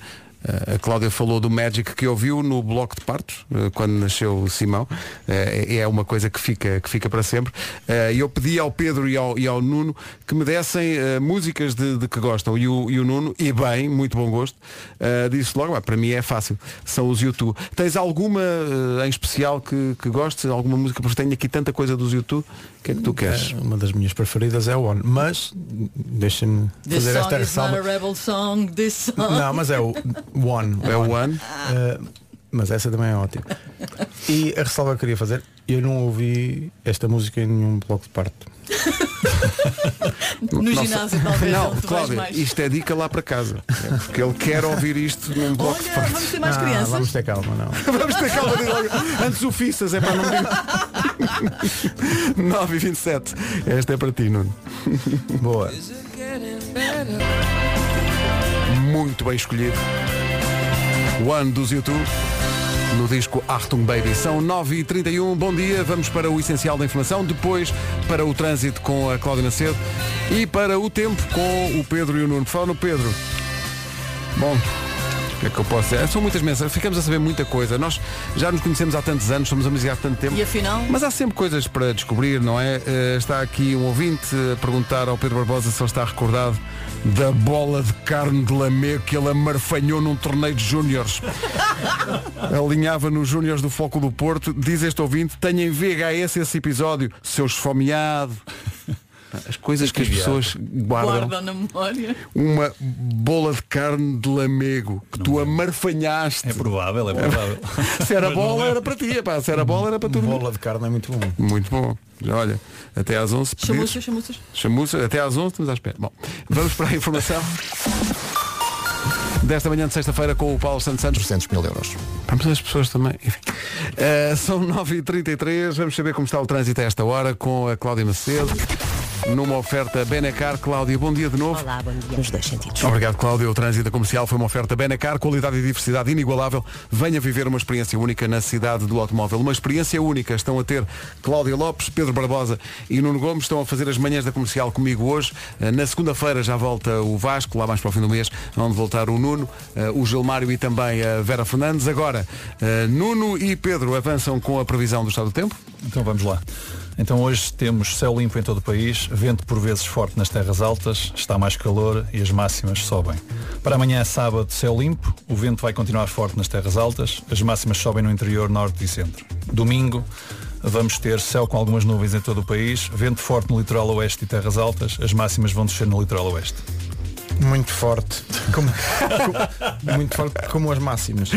a Cláudia falou do Magic que ouviu no bloco de partos, eh, quando nasceu o Simão. Eh, É uma coisa que fica, que fica para sempre. Eh, E eu pedi ao Pedro e ao, e ao Nuno que me dessem eh, músicas de, de que gostam. E o, e o Nuno, e bem, muito bom gosto, eh, disse logo, "Ah, para mim é fácil, são os YouTube. Tens alguma eh, em especial que, que gostes? Alguma música? Porque tenho aqui tanta coisa dos YouTube. O que é que tu queres? É, uma das minhas preferidas é o One. Mas deixa-me fazer song esta ressalva. Não, mas é o One. É o One. Uh, mas essa também é ótima. E a ressalva que eu queria fazer, eu não ouvi esta música em nenhum bloco de parto. No Não ginásio talvez Não, não, mais. isto é dica lá para casa. Porque ele quer ouvir isto num bloco de Olha, partos. vamos ter mais Ah, crianças. vamos ter calma, não. Vamos ter calma de logo. Antes o Fissas, é para não dizer. 9 e 27 Esta é para ti, Nuno. Boa. Muito bem escolhido. One dos YouTube. No disco Achtung Baby. São 9 e 31 bom dia. Vamos para o essencial da informação. Depois para o trânsito com a Cláudia Macedo. E para o tempo com o Pedro e o Nuno. Por falar no Pedro. Bom, que é que eu posso dizer? São muitas mensagens. Ficamos a saber muita coisa. Nós já nos conhecemos há tantos anos, somos amigos há tanto tempo. E afinal? Mas há sempre coisas para descobrir, não é? Eh, está aqui um ouvinte a perguntar ao Pedro Barbosa se ele está recordado da bola de carne de lamego que ele amarfanhou num torneio de júniores. Alinhava nos júniores do Foco do Porto. Diz este ouvinte, tenho em VHS esse episódio, seu esfomeado. As coisas que as pessoas guardam. Guarda na memória. Uma bola de carne de lamego que tu amarfanhaste. É provável, é provável. Se era não bola é. era para ti, pá. se era bola era para tu. Bola de carne é muito bom. Muito bom. Olha, até às 11 pedidos. Chamuças, chamuças. Chamuça, até às 11 estamos à espera. Bom, vamos para a informação. Desta manhã de sexta-feira com o Paulo Santos Santos. 300 mil euros. Vamos as pessoas também. Eh, são 9h33, vamos saber como está o trânsito a esta hora com a Cláudia Macedo. Numa oferta Benecar. Cláudia, bom dia de novo. Olá, bom dia. Nos dois sentidos. Obrigado, Cláudio. O trânsito comercial foi uma oferta Benecar, qualidade e diversidade inigualável. Venha viver uma experiência única na cidade do automóvel. Uma experiência única. Estão a ter Cláudia Lopes, Pedro Barbosa e Nuno Gomes. Estão a fazer as manhãs da comercial comigo hoje. Eh, Na segunda-feira já volta o Vasco, lá mais para o fim do mês, onde voltar o Nuno, eh, o Gilmário e também a Vera Fernandes. Agora, eh, Nuno e Pedro avançam com a previsão do estado do tempo. Então vamos lá. Então hoje temos céu limpo em todo o país, vento por vezes forte nas terras altas, está mais calor e as máximas sobem. Para amanhã é sábado, céu limpo, o vento vai continuar forte nas terras altas, as máximas sobem no interior, norte e centro. Domingo vamos ter céu com algumas nuvens em todo o país, vento forte no litoral oeste e terras altas, as máximas vão descer no litoral oeste. Muito forte. Como, como- muito forte como as máximas.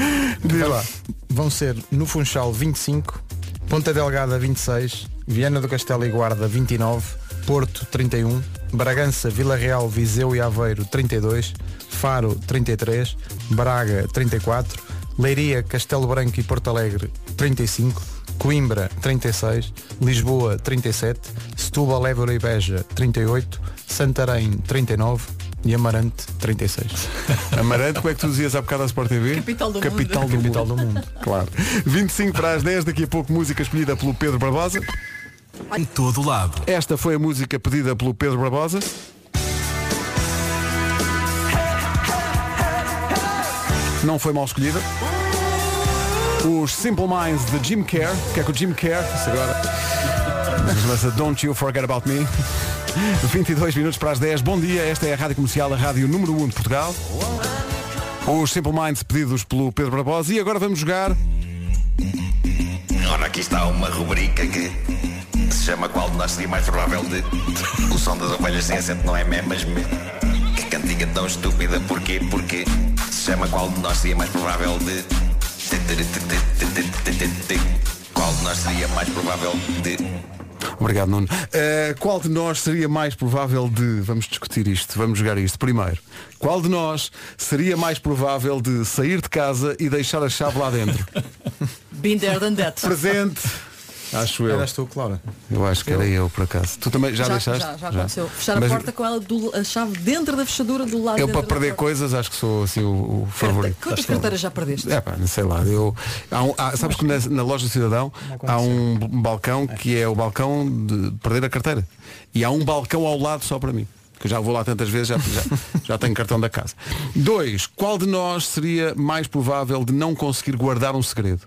Vê lá. Vão ser no Funchal 25, Ponta Delgada 26, Viana do Castelo e Guarda 29, Porto 31, Bragança, Vila Real, Viseu e Aveiro 32, Faro 33, Braga 34, Leiria, Castelo Branco e Porto Alegre 35, Coimbra 36, Lisboa 37, Setúbal, Évora e Beja 38, Santarém 39 e Amarante 36. Amarante, como é que tu dizias há bocado à Sport TV? Capital do Capital mundo. Do Capital mundo. do mundo. Claro. 25 para as 10, daqui a pouco música escolhida pelo Pedro Barbosa. Em todo lado. Esta foi a música pedida pelo Pedro Barbosa. Não foi mal escolhida. Os Simple Minds de Jim Care. O que é que o Jim Care? Isso agora. Chama-se Don't You Forget About Me. 22 minutos para as 10. Bom dia, esta é a Rádio Comercial, a rádio número 1 de Portugal. Os Simple Minds pedidos pelo Pedro Barbosa. E agora vamos jogar. Ora, aqui está uma rubrica que se chama Qual de nós seria mais provável de. O som das ovelhas sem acento não é mé, mas me. Que cantiga tão estúpida, porquê? Porque se chama Qual de nós seria mais provável de. Qual de nós seria mais provável de. Obrigado, Nuno. Uh, qual de nós seria mais provável de. Vamos discutir isto, vamos jogar isto. Primeiro, qual de nós seria mais provável de sair de casa e deixar a chave lá dentro? Been there than that. Presente. Acho eu. Eras tu, Clara. Eu acho que era eu, por acaso. Tu também já, deixaste? Já, já aconteceu. Fechar Mas a porta com ela do, a chave dentro da fechadura do lado Eu para perder coisas acho que sou assim o, o favorito. Quantas carteiras já perdeste? É pá, não sei lá. Eu, há um- há- sabes que na, na loja do Cidadão há um balcão que é o balcão de perder a carteira. E há um balcão ao lado só para mim. Que eu já vou lá tantas vezes, já, já, já tenho cartão da casa. Dois, qual de nós seria mais provável de não conseguir guardar um segredo?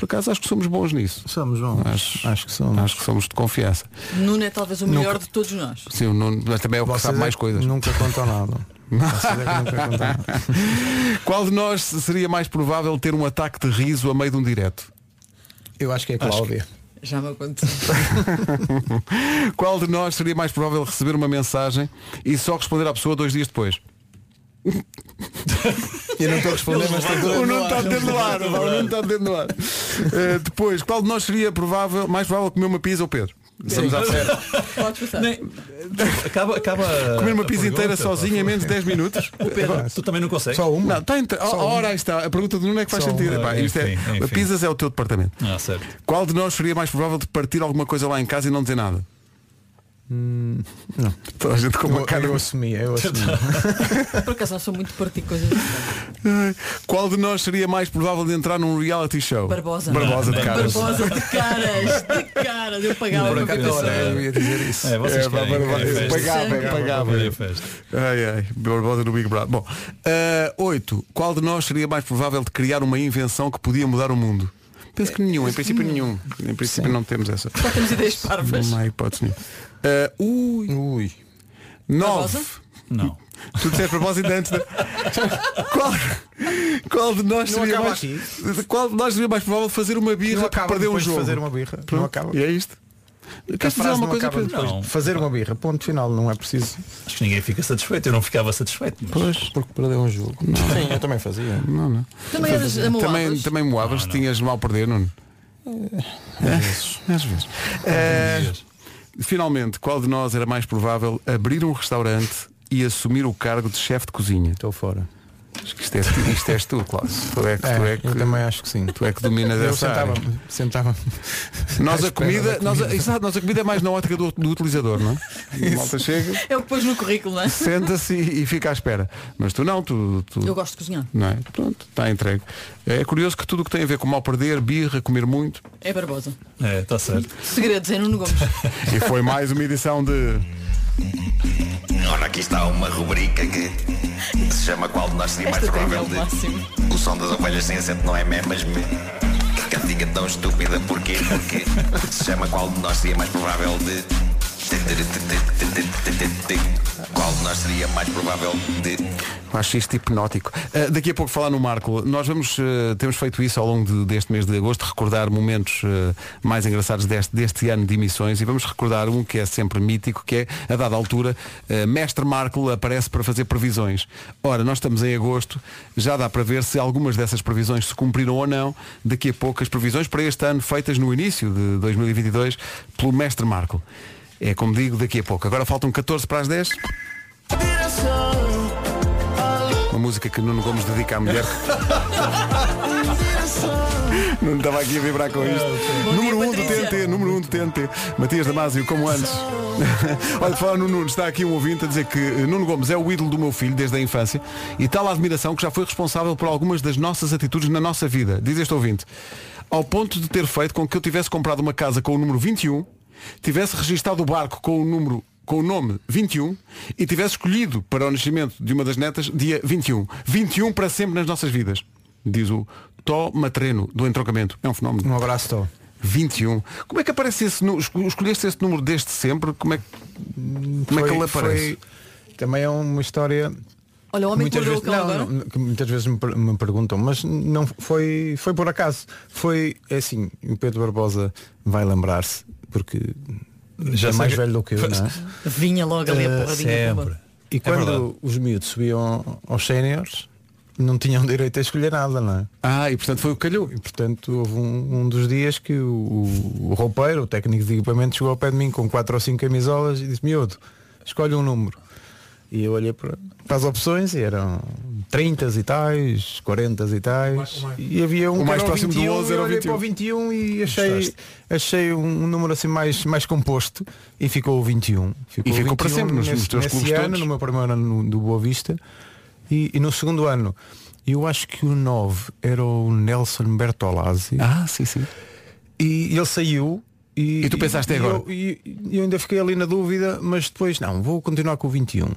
Por acaso acho que somos bons nisso. Somos bons. Acho, acho que somos. Acho que somos de confiança. Nuno é talvez o melhor de todos nós. Sim, o Nuno, mas também é o que Vocês sabe é mais que coisas. Nunca contam nada. É que nunca. Qual de nós seria mais provável ter um ataque de riso a meio de um direto? Eu acho que é a Cláudia. Já me aconteceu. Qual de nós seria mais provável receber uma mensagem e só responder à pessoa dois dias depois? Eu não estou a responder, mas estou O Nuno está dentro do ar. O Nuno está dentro do ar. Eh, depois, qual de nós seria provável, mais provável comer uma pizza ou Pedro? Estamos à espera. Podes passar. Acaba, acaba Comer uma a pizza inteira pá. sozinho em menos de 10 minutos. Pedro, tu também não consegues? Só uma. Não, uma. ora aí está. A pergunta do Nuno é que faz Só sentido. uma. Epá, isto é, Enfim, a enfim. pizzas é o teu departamento. Ah, certo. Qual de nós seria mais provável de partir alguma coisa lá em casa e não dizer nada? Não. Toda a gente com uma Eu, cara. eu assumi, eu assumi. Por acaso não sou muito. Ai, Qual de nós seria mais provável de entrar num reality show? Barbosa. Barbosa de caras. Barbosa de caras. De caras. Eu pagava ver é, Eu ia dizer isso. É, vocês É, querem, festa. pagava, Sim. pagava. Ai, ai, Barbosa no Big Brother. Bom, ah, oito. Qual de nós seria mais provável de criar uma invenção que podia mudar o mundo? Penso que nenhum, em princípio nenhum. Em princípio não temos essa. Só temos ideias parvas. Não há hipótese nenhuma. Ah, ui, Ui. nove. Não. Tu disseste propósito antes da... qual, qual de nós Não seria mais aqui. qual de nós seria mais provável de fazer uma birra Não para perder um jogo? fazer uma birra. Não acaba. E é isto. Queres dizer alguma não coisa depois Não. fazer uma birra. Ponto final, não é preciso. Acho que ninguém fica satisfeito. Eu não ficava satisfeito. Mas... Pois. Porque perdeu um jogo. Sim, eu também fazia. Não, não. Também eras Também, também moavas, tinhas mal perder, Nuno. É, às vezes. É, finalmente, qual de nós era mais provável abrir um restaurante e assumir o cargo de chefe de cozinha? Estou fora. Acho que isto, é, isto és tu, Cláudio. Tu é que, tu é que, eu também acho que sim. Tu é que dominas Eu essa área. sentava, sentava Nós a comida, da nós a, exato, nós a comida é mais na ótica do, do utilizador, não é? A malta chega, É o que pôs no currículo, não é? senta-se e, e fica à espera. Mas tu não, tu, tu Eu gosto de cozinhar. não é? Pronto, está entregue. É curioso que tudo o que tem a ver com mal perder, birra, comer muito, É Barbosa. É, está certo. Segredos em Nuno Gomes. e foi mais uma edição de Ora, aqui está uma rubrica que se chama Qual de nós seria mais Esta provável é o de... O som das ovelhas sem acento não é mé, mas me... Que cantiga tão estúpida, porquê? Porque se chama Qual de nós seria mais provável de... Qual de nós seria mais provável de... Acho isto hipnótico. Uh, daqui a pouco falar no Marco. Nós vamos, uh, temos feito isso ao longo de- deste mês de agosto, recordar momentos uh, mais engraçados deste, deste ano de emissões e vamos recordar um que é sempre mítico, que é, a dada altura, Mestre Marco aparece para fazer previsões. Ora, nós estamos em agosto, já dá para ver se algumas dessas previsões se cumpriram ou não. Daqui a pouco as previsões para este ano feitas no início de 2022 pelo Mestre Marco. É como digo, daqui a pouco. Agora faltam 14 para as 10. Uma música que Nuno Gomes dedica à mulher. Não estava aqui a vibrar com isto. número 1 um do TNT, número 1 um do TNT. Matias Damasio, como antes. Olha, falar no Nuno, está aqui um ouvinte a dizer que eh, Nuno Gomes é o ídolo do meu filho desde a infância e tal admiração que já foi responsável por algumas das nossas atitudes na nossa vida, diz este ouvinte. Ao ponto de ter feito com que eu tivesse comprado uma casa com o número 21, tivesse registado o barco com o número com o nome 21 e tivesse escolhido para o nascimento de uma das netas dia 21. 21 para sempre nas nossas vidas. Diz o Tó Matreno do entroncamento. É um fenómeno. Um abraço, Tó. 21. Como é que aparece esse número? Escolheste esse número desde sempre? Como é que, como é que Foi- ele aparece? foi- também é uma história Olha, o homem que muitas o vezes, cão não, não, que muitas vezes me perguntam, mas não foi, foi por acaso. Foi é assim, o Pedro Barbosa vai lembrar-se, porque já é mais que- velho do que eu, não é? Vinha logo ali a Eh, porradinha. pumba. E É quando os miúdos subiam aos séniores, não tinham direito a escolher nada, não é? Ah, e portanto foi o que calhou. E portanto houve um, um dos dias que o, o, o roupeiro, o técnico de equipamento, chegou ao pé de mim com quatro ou cinco camisolas e disse, miúdo, escolhe um número. E eu olhei para, para as opções e eram 30 e tais, 40 e tais. E havia um o mais próximo do 21, 11 e era eu o olhei 21. para o 21 e achei, Gostaste. achei um número assim mais, mais composto e ficou o 21. E ficou para 21 sempre nos- nesse, teus clubes ano, todos? no meu primeiro ano no- do Boa Vista. E, e no segundo ano, eu acho que o 9 era o Nelson Bertolazzi. Ah, sim, sim. E ele saiu. E, E tu pensaste e agora? Eu, e eu ainda fiquei ali na dúvida, mas depois, não, vou continuar com o 21.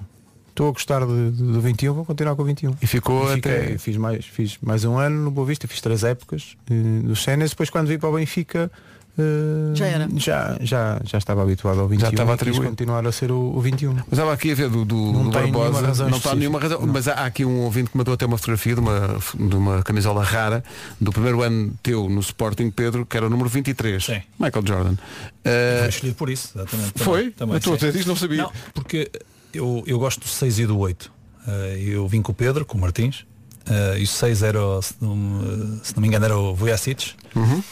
Estou a gostar de- de- do 21, vou continuar com o 21. E ficou E fiquei- até- Fiz mais, fiz mais um ano no Boa Vista, fiz três épocas eh, dos séniores, depois quando vim para o Benfica eh, Já era. Já, já, já estava habituado ao 21 estava e quis atribuído. continuar a ser o, o 21. Mas estava aqui a ver do, do, Não do Barbosa, razão não está nenhuma razão, específica. mas há, há aqui um ouvinte que mandou até uma fotografia de uma, de uma camisola rara do primeiro ano teu no Sporting, Pedro, que era o número 23, Sim. Michael Jordan. Foi Uh, escolhido por isso, exatamente. Foi? Também, Eu estou a dizer isto, não sabia. Não, porque eu, eu gosto do 6 e do 8. Eh, eu vim com o Pedro, com o Martins, eh, e o 6 era, se não, me- se não me engano, era o Vujacic. Uhum.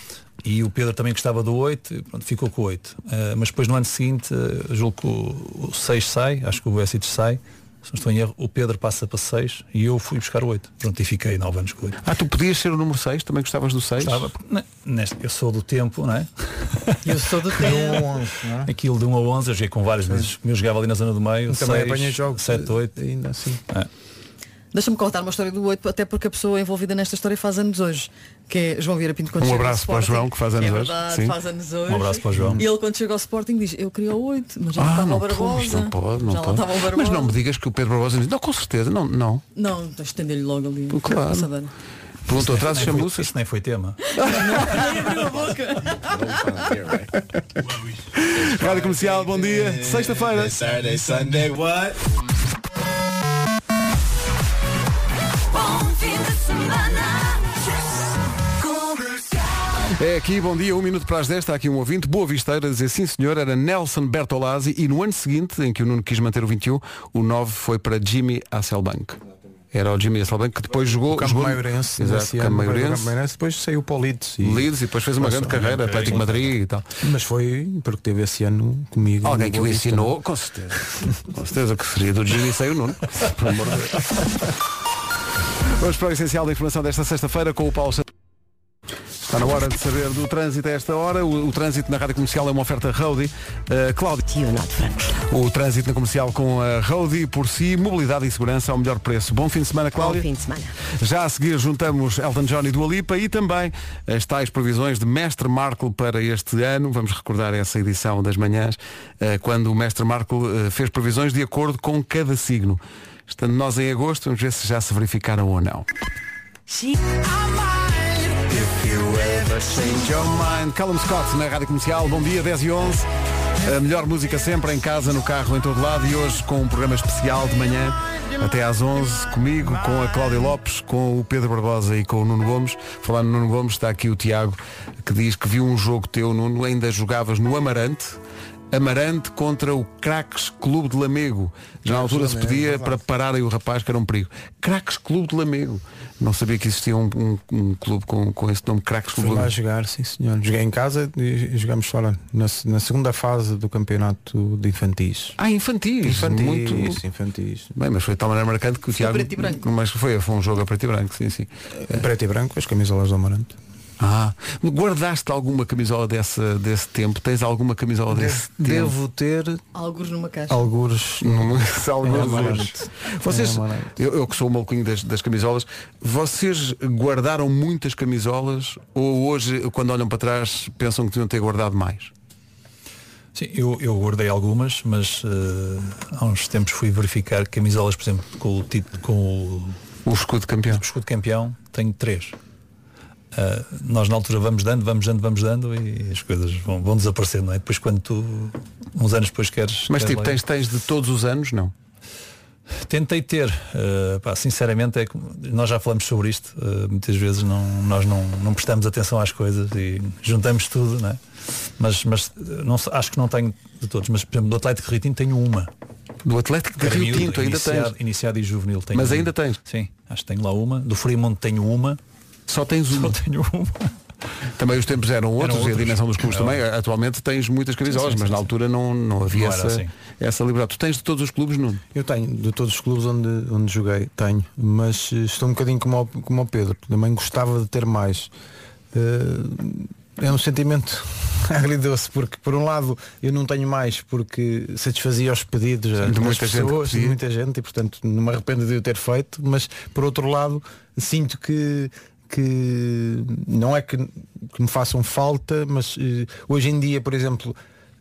E o Pedro também gostava do 8, e pronto, ficou com o 8. Eh, mas depois no ano seguinte, eh, julgo que o, o 6 sai, acho que o Vujacic sai, se não estou em erro, o Pedro passa para 6 e eu fui buscar o 8. Pronto, e fiquei 9 anos com o 8. ah, tu podias ser o número 6, também gostavas do 6? Gostava, neste, eu sou do tempo, não é? Eu sou do tempo. Aquilo de 1 a 11, eu joguei com vários, mas eu jogava ali na zona do meio, Também 6, apanhei jogos 7, 8. ainda assim. Deixa-me contar uma história do 8, até porque a pessoa envolvida nesta história faz anos hoje, que é João Vieira Pinto quando Um chega ao abraço para o Sporting. João, que faz anos é hoje. verdade, Sim. faz anos hoje. Um abraço para o João. E ele quando chega ao Sporting diz, eu queria o 8, mas já Ah, estava não, o Barbosa. não pode, não já pode. o Barbosa. Mas não me digas que o Pedro Barbosa diz, não, com certeza, não, não. Não, então estender-lhe logo ali. Claro. Perguntou atrás foi- chamuças. Isso nem foi tema. Rádio Comercial, bom dia. Sexta-feira. Saturday, Sunday, what? É aqui, bom dia, um minuto para as 10, está aqui um ouvinte, boa visteira, a dizer sim senhor, era Nelson Bertolazzi e no ano seguinte, em que o Nuno quis manter o 21, o 9 foi para Jimmy Hasselbank. Era o Jimmy Hasselbank que depois jogou... O Campo jogou Maiorense, Exato, Campo Maiorense. Depois saiu para o Leeds. E... Leeds e depois fez uma Passou. grande carreira, Atlético Madrid e tal. Mas foi porque teve esse ano comigo. Alguém que o ensinou, com certeza. com certeza que seria do Jimmy saiu o Nuno. Vamos para o essencial da informação desta sexta-feira com o Paulo Santos. Está na hora de saber do trânsito a esta hora. O, o trânsito na rádio comercial é uma oferta Roadie. Uh, Cláudio. O trânsito na comercial com a Roadie, por si, mobilidade e segurança ao melhor preço. Bom fim de semana, Cláudia. Bom fim de semana. Já a seguir juntamos Elton John e Dua Lipa e também as tais previsões de Mestre Markle para este ano. Vamos recordar essa edição das manhãs, eh, quando o Mestre Markle eh, fez previsões de acordo com cada signo. Estando nós em agosto, vamos ver se já se verificaram ou não. Change Your Mind. Callum Scott na Rádio Comercial. Bom dia, 10 e 11. A melhor música sempre em casa, no carro, em todo lado e hoje com um programa especial de manhã até às 11 comigo, com a Cláudia Lopes, com o Pedro Barbosa e com o Nuno Gomes. Falando no Nuno Gomes, está aqui o Tiago que diz que viu um jogo teu, Nuno, ainda jogavas no Amarante. Amarante contra o Craques Clube de Lamego. Já na altura se pedia para pararem o rapaz que era um perigo. Craques Clube de Lamego. Não sabia que existia um, um- um clube com, com esse nome, Craques Fui Clube de lá jogar, sim senhor. Joguei em casa e jogamos fora na, na segunda fase do campeonato de infantis. Ah, infantis. Infantis, Muito... infantis. Bem, mas foi de tal maneira marcante que o Tiago. preto e branco. Mas foi, foi um jogo a preto e branco, sim, sim. Preto e branco, as camisolas do Amarante. Ah, guardaste alguma camisola dessa, desse tempo? Tens alguma camisola desse tempo? Devo ter Alguns numa caixa. alguns. Alguns. Vocês, É, eu, eu que sou o maluquinho das, das camisolas, vocês guardaram muitas camisolas ou hoje, quando olham para trás, pensam que deviam ter guardado mais? Sim, eu, eu guardei algumas, mas eh, há uns tempos fui verificar camisolas, por exemplo, com o título, com o, o escudo campeão. O escudo de campeão, tenho três. Ah, nós na altura vamos dando, vamos dando, vamos dando e as coisas vão, vão desaparecendo, não é? Depois quando tu, uns anos depois queres. Mas queres tipo, lá- tens, tens de todos os anos, não? Tentei ter, uh, pá, sinceramente, é que nós já falamos sobre isto, uh, muitas vezes não, nós não, não prestamos atenção às coisas e juntamos tudo, não é? mas, mas uh, não, acho que não tenho de todos, mas por exemplo do Atlético de Rio Tinto tenho uma. Do Atlético de Rio Tinto, ainda iniciado, tens. Iniciado e juvenil tenho Mas uma. ainda tens? Sim, acho que tenho lá uma. Do Fremont tenho uma. Só tens uma? Só tenho uma. Também os tempos eram outros, e a outros. dimensão dos clubes Era também. Atualmente tens muitas camisolas, Sim, sim, mas sim, na altura não, não havia essa, assim. essa liberdade. Tu tens de todos os clubes, não? Eu tenho, de todos os clubes onde, onde joguei, tenho, mas eh, estou um bocadinho como o, como o Pedro, também gostava de ter mais. Eh, é um sentimento agridoce, porque por um lado eu não tenho mais porque satisfazia os pedidos Sim, de muita gente pessoas, de pedia. muita gente, e portanto não me arrependo de eu ter feito, mas por outro lado sinto que que não é que, que me façam falta, mas eh, hoje em dia, por exemplo,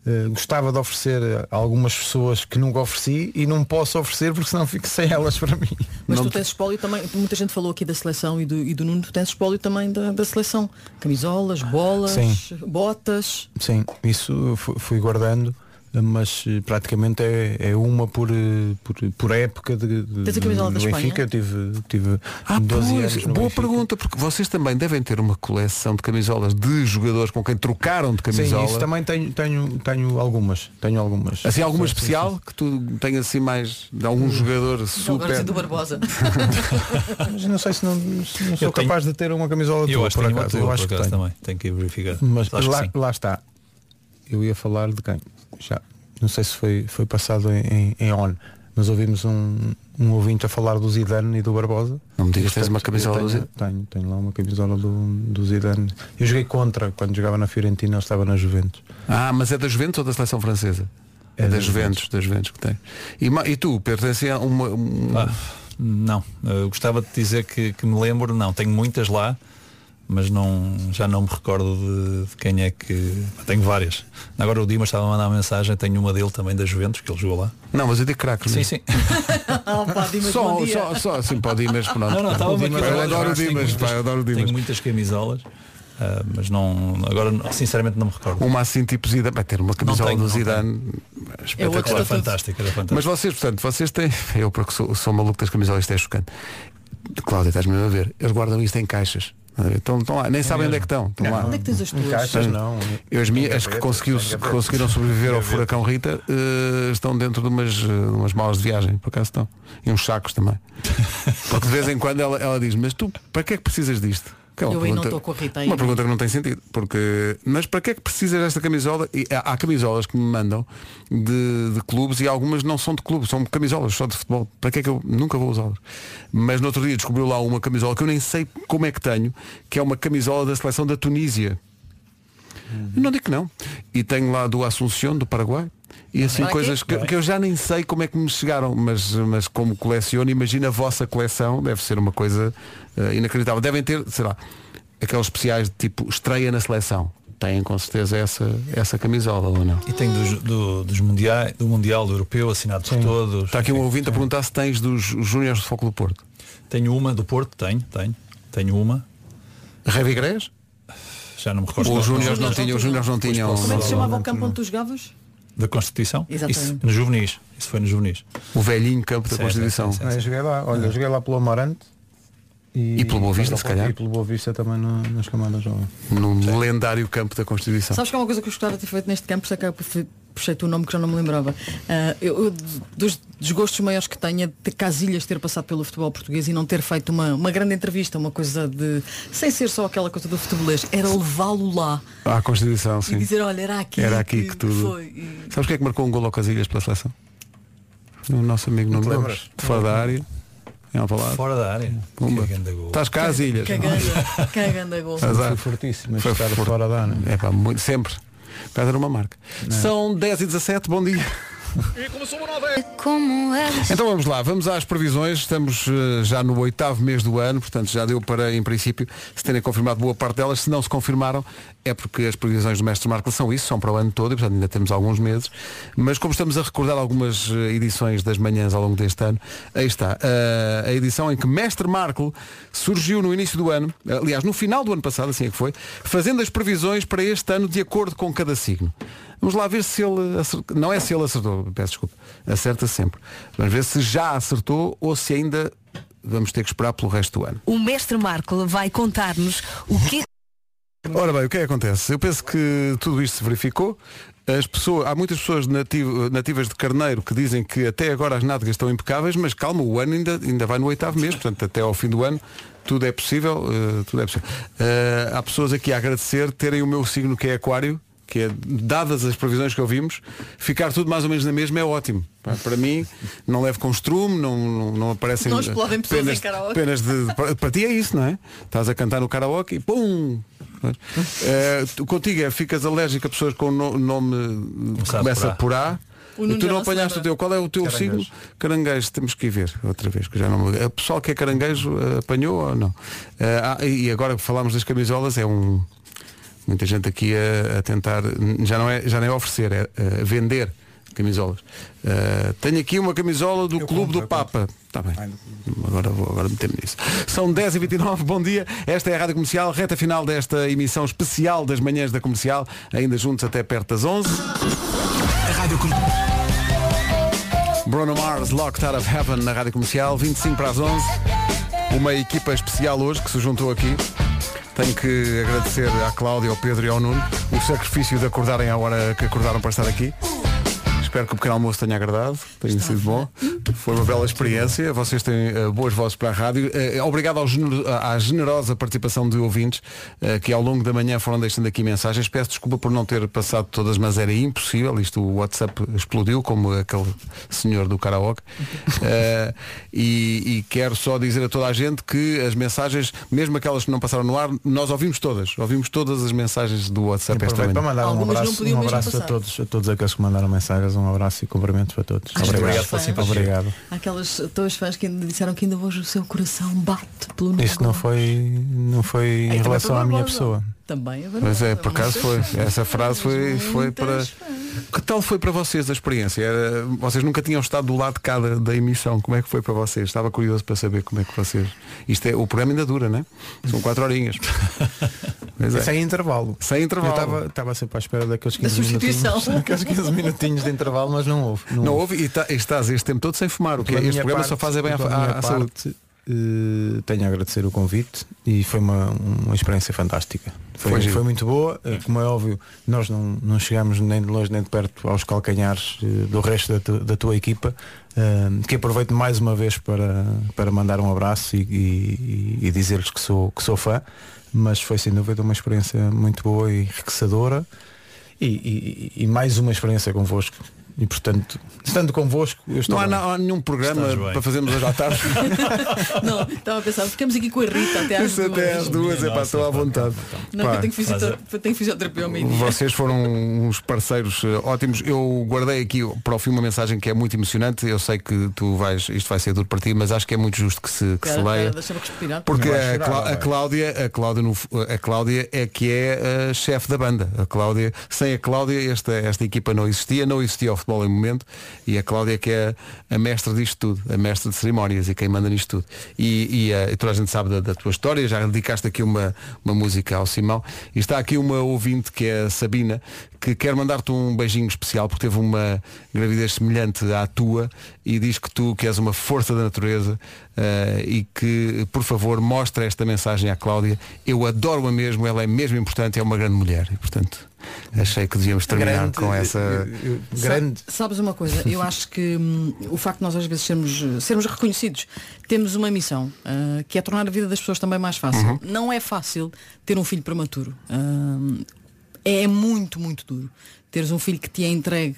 eh, gostava de oferecer a algumas pessoas que nunca ofereci e não posso oferecer porque senão fico sem elas para mim. Mas tu tens espólio também, muita gente falou aqui da seleção e do, e do Nuno, tu tens espólio também da, da seleção. Camisolas, bolas, Sim. botas. Sim, isso fui guardando, mas eh, praticamente é, é uma por, eh, por, por época de, de, Tens a camisola do da Espanha? Benfica. Eu tive, tive Ah, 12 pois, anos no boa Benfica. pergunta, porque vocês também devem ter uma coleção de camisolas de jogadores com quem trocaram de Sim, camisola. isso também tenho, tenho, tenho algumas. Tenho algumas. Assim, alguma Sim, sim, especial que tu tenhas assim mais de algum jogador Agora super. sim do Barbosa. Mas não sei se não, se não sou Eu tenho- capaz de ter uma camisola Eu tua, acho que por tenho acaso. tua, eu acho por que acaso tenho. também. Tenho que verificar. Mas que lá, sim. lá está. Eu ia falar de quem? Já. Não sei se foi, foi passado em, em, on, mas ouvimos um, um ouvinte a falar do Zidane e do Barbosa. Não me digas que tens uma camisola eu do tenho, Zidane. tenho, tenho lá uma camisola do, do Zidane. Eu joguei contra quando jogava na Fiorentina, ele estava na Juventus. Ah, mas é da Juventus ou da seleção francesa? É, É da da Juventus, da Juventus que tem. E, e tu, pertence a uma. um- Ah, não, eu gostava de dizer que, que me lembro, não, tenho muitas lá, mas não, já não me recordo de, de quem é que. Tenho várias. Agora o Dimas estava a mandar uma mensagem, tenho uma dele também da Juventus, que ele jogou lá. Não, mas eu digo craques. Sim, sim. Oh, Dimas, Só, só, só assim para o Dimas, pronto. Não, não, estava O Dimas, eu adoro o Dimas, muitas- pá, eu adoro o Dimas. Tenho muitas camisolas, ah, mas não. Agora sinceramente não me recordo. Uma assim tipo Zidane, vai ter uma camisola tenho, do Zidane É espetacular. Era fantástico, era fantástico. Mas vocês, portanto, vocês têm. Eu porque sou, sou maluco das camisolas, isto é chocante. Cláudia, estás mesmo a ver. Eles guardam isto em caixas. Estão, estão lá, nem sabem onde é que estão. Estão lá. Onde é que tens as tuas? Caixas não. Eu, as, minhas, as que, conseguiu, que conseguiram sobreviver ao furacão Rita eh, estão dentro de umas, eh, umas malas de viagem, por acaso estão. E uns sacos também. Porque de vez em quando ela, ela diz, mas tu para que é que precisas disto? Que é uma Eu aí não pergunta- estou com a Rita Uma ainda. pergunta que não tem sentido. Porque, mas para que é que precisas desta camisola? E há, há camisolas que me mandam de, de clubes e algumas não são de clubes, são camisolas só de futebol. Para que é que eu nunca vou usá-las? Mas no outro dia descobriu lá uma camisola que eu nem sei como é que tenho, que é uma camisola da seleção da Tunísia. Eu Não digo que não. E tenho lá do Assunção, do Paraguai. E assim Vai coisas que, que eu já nem sei como é que me chegaram, mas, mas como coleciono, imagina a vossa coleção, deve ser uma coisa eh, inacreditável. Devem ter, sei lá, aqueles especiais de tipo estreia na seleção. Têm com certeza essa, essa camisola ou não? E tem dos, do, dos mundiais, do Mundial, do Europeu, assinado por todos. Está aqui um ouvinte a perguntar se tens dos Júniores do Foco do Porto. Tenho uma do Porto, tenho, tenho. Tenho uma. Revigrés? Já não me recordo. Os Júniores não tinham, os Júniores não tinham. Como é que se chamava o campo onde tu jogavas? Da Constituição? Exatamente. Isso, no Juvenis. Isso foi no Juvenis. O velhinho campo da Sim, Constituição. sim, sim, Ah, eu joguei lá, olha, eu joguei lá pelo Amarante E pelo Boa Vista, se calhar. E pelo Boa Vista também no- nas camadas jovens. No lendário campo da Constituição. Sabes que é uma coisa que eu gostava de ter feito neste campo, eu puxei- puxei-te o nome que já não me lembrava. Ah, eu, eu, dos desgostos maiores que tenho é de ter Casilhas ter passado pelo futebol português e não ter feito uma, uma grande entrevista, uma coisa de. sem ser só aquela coisa do futebolês, era levá-lo lá À Constituição, sim. e dizer, olha, era aqui. Era aqui que tudo. foi. E- Sabes quem é que marcou um gol ao Casilhas pela seleção? O nosso amigo Nuno lembras? De fora da área. Em Alvalade. Fora da área. Pumba. Que. Estás cá às ilhas. Caganda, caganda gol. Azar. Foi fortíssimo, Foi fora da área. É pá, muito, sempre. Era uma marca. São 10 e 17, bom dia. Então vamos lá, vamos às previsões. Estamos eh, já no oitavo mês do ano, portanto já deu para, em princípio, se terem confirmado boa parte delas. Se não se confirmaram, é porque as previsões do Mestre Marco são isso, são para o ano todo e, portanto, ainda temos alguns meses. Mas como estamos a recordar algumas eh, edições das manhãs ao longo deste ano, aí está. eh, a edição em que Mestre Marco surgiu no início do ano, aliás, no final do ano passado, assim é que foi, fazendo as previsões para este ano de acordo com cada signo. Vamos lá ver se ele acertou. Não é se ele acertou, peço desculpa. Acerta sempre. Vamos ver se já acertou ou se ainda vamos ter que esperar pelo resto do ano. O mestre Marco vai contar-nos o que Ora bem, o que é que acontece? Eu penso que tudo isto se verificou. As pessoas, há muitas pessoas nativo- nativas de Carneiro que dizem que até agora as nádegas estão impecáveis, mas calma, o ano ainda, ainda vai no oitavo mês, portanto até ao fim do ano tudo é possível. eh, tudo é possível. Eh, há pessoas aqui a agradecer terem o meu signo que é aquário, que é, dadas as previsões que ouvimos, ficar tudo mais ou menos na mesma é ótimo. Para mim, não levo com estrume, não, não, não aparecem Não explodem pessoas penas, em karaoke. penas de, para, para ti é isso, não é? Estás a cantar no karaoke e pum! Tu- contigo é, ficas alérgico a pessoas com no- nome que começa por por A. Nuno tu não apanhaste o teu. Qual é o teu Caranguejo. signo? Caranguejo, temos que ir ver outra vez, que já não me... O pessoal que é caranguejo eh, apanhou ou não? Eh, ah, e agora que falámos das camisolas, é um. Muita gente aqui a, a tentar. Já não é, já nem é oferecer, é vender camisolas. Eh, tenho aqui uma camisola do Clube compro, do eu Papa. Está bem. Agora vou agora meter-me nisso. São 10h29, bom dia. Esta é a Rádio Comercial, reta final desta emissão especial das manhãs da comercial, ainda juntos até perto das 11. A Rádio Com- Bruno Mars, Locked Out of Heaven na Rádio Comercial, 25 para as 11. Uma equipa especial hoje que se juntou aqui. Tenho que agradecer à Cláudia, ao Pedro e ao Nuno o sacrifício de acordarem à hora que acordaram para estar aqui. Espero que o pequeno almoço tenha agradado, tenha sido bom. Foi uma bela experiência. Vocês têm eh, boas vozes para a rádio. Eh, obrigado ao gener- à generosa participação de ouvintes eh, que ao longo da manhã foram deixando aqui mensagens. Peço desculpa por não ter passado todas, mas era impossível. Isto o WhatsApp explodiu, como aquele senhor do karaoke. E, e quero só dizer a toda a gente que as mensagens, mesmo aquelas que não passaram no ar, nós ouvimos todas. Ouvimos todas as mensagens do WhatsApp esta Aproveito para manhã. mandar um Algumas abraço, um abraço a todos, a todos aqueles que mandaram mensagens, um abraço e cumprimentos para todos. Às Obrigado. tuas fãs. Obrigado. Aquelas tuas fãs que ainda disseram que ainda hoje o seu coração bate pelo Isto não foi, não foi em relação à minha pessoa. Também é verdade. Mas é, por acaso foi. Essa frase foi, foi para. fãs. Que tal foi para vocês a experiência? Era- vocês nunca tinham estado do lado de cá da, da emissão. Como é que foi para vocês? Estava curioso para saber como é que vocês. Isto é, o programa ainda dura, né? São quatro horinhas. É. Sem intervalo. Sem intervalo. Eu estava- estava sempre à espera daqueles Da 15 substituição. minutinhos. Aqueles 15 minutinhos de intervalo, mas não houve. Não houve e, tá- e estás este tempo todo sem fumar, o que Da este programa parte- só faz é bem à, da à- minha à saúde. Eh, tenho a agradecer o convite e foi uma, uma experiência fantástica. Foi, Foi foi, muito boa. Eh, Como é óbvio, nós não, não chegamos nem de longe nem de perto aos calcanhares eh, do resto da, tu- da tua equipa. que aproveito mais uma vez para, para mandar um abraço e, e- e dizer-lhes que sou, que sou fã. Mas foi sem dúvida uma experiência muito boa e enriquecedora e, e- e mais uma experiência convosco. E portanto, estando convosco, eu estou Não há, bem. não há nenhum programa para fazermos hoje à tarde. Não, estava a pensar, ficamos aqui com a Rita até às Isso duas. até às duas, é pá, estou à vontade. Não, Pá, eu tenho, fisiotera- eu tenho fisioterapia ao meio-dia. Vocês foram uns parceiros eh, ótimos. Eu guardei aqui para o fim uma mensagem que é muito emocionante. Eu sei que tu vais, isto vai ser duro para ti, mas acho que é muito justo que se, que se Espera, leia. espera, Deixa-me respirar. Porque Não a, chorar, Clá- vai. a Cláudia, a Cláudia, no a Cláudia é que é a chefe da banda. A Cláudia, sem a Cláudia esta, esta equipa não existia, não existia o futebol em momento e a Cláudia que é a mestra disto tudo, a mestra de cerimónias e quem manda nisto tudo. E, e, eh, toda a gente sabe da, da tua história, já dedicaste aqui uma, uma música ao Simão. E está aqui uma ouvinte que é a Sabina, que quer mandar-te um beijinho especial porque teve uma gravidez semelhante à tua e diz que tu que és uma força da natureza eh, e que por favor mostra esta mensagem à Cláudia eu adoro-a mesmo ela é mesmo importante é uma grande mulher e portanto achei que devíamos terminar Grande, com essa grande. Sa- Sabes uma coisa? Eu acho que hum, o facto de nós às vezes sermos, sermos reconhecidos, temos uma missão, ah, que é tornar a vida das pessoas também mais fácil. Uhum. Não é fácil ter um filho prematuro. Ah, é muito, muito duro. Teres um filho que te é entregue.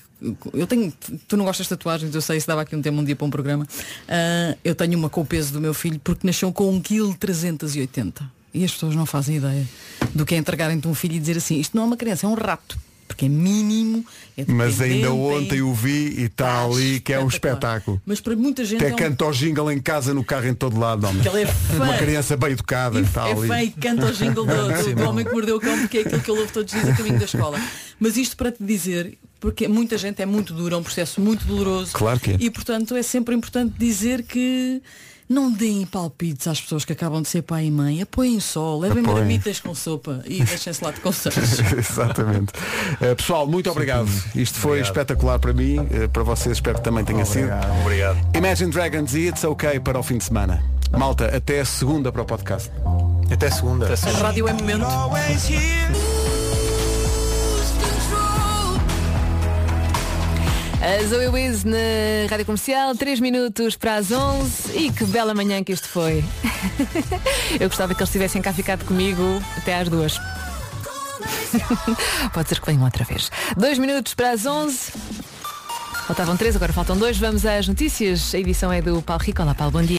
Eu tenho. Tu não gostas de tatuagens, eu sei, se dava aqui um tema um dia para um programa. Ah, eu tenho uma com o peso do meu filho porque nasceu com 1,380 kg. E as pessoas não fazem ideia do que é entregarem-te um filho e dizer assim, isto não é uma criança, é um rato. Porque é mínimo, é mas ainda dependente, ontem é- o vi e está ali que é um espetáculo Mas para muita gente até é um- canta o jingle em casa, no carro, em todo lado Que ele é fã. uma criança bem educada E está é ali fã e canta o jingle do, do- do homem que mordeu o cão porque é aquilo que eu ouvo todos os dias a caminho da escola. Mas isto para te dizer, porque muita gente é muito dura, é um processo muito doloroso. Claro que é. E portanto é sempre importante dizer que não deem palpites às pessoas que acabam de ser pai e mãe, apoiem só, levem Apoiem. marmitas com sopa e deixem-se lá de conselhos. Exatamente. Eh, pessoal, muito obrigado. Isto foi Obrigado. espetacular para mim, eh, para vocês espero que também tenha sido. Obrigado. Imagine Dragons e It's OK para o fim de semana. Malta, até segunda para o podcast. Até segunda. A rádio é momento. A Zoe Wiz na Rádio Comercial, 3 minutos para as 11 e que bela manhã que isto foi. Eu gostava que eles tivessem cá ficado comigo até às duas. Pode ser que venham outra vez. 2 minutos para as 11. Faltavam 3, agora faltam 2. Vamos às notícias. A edição é do Paulo Rico. Olá, Paulo, bom dia.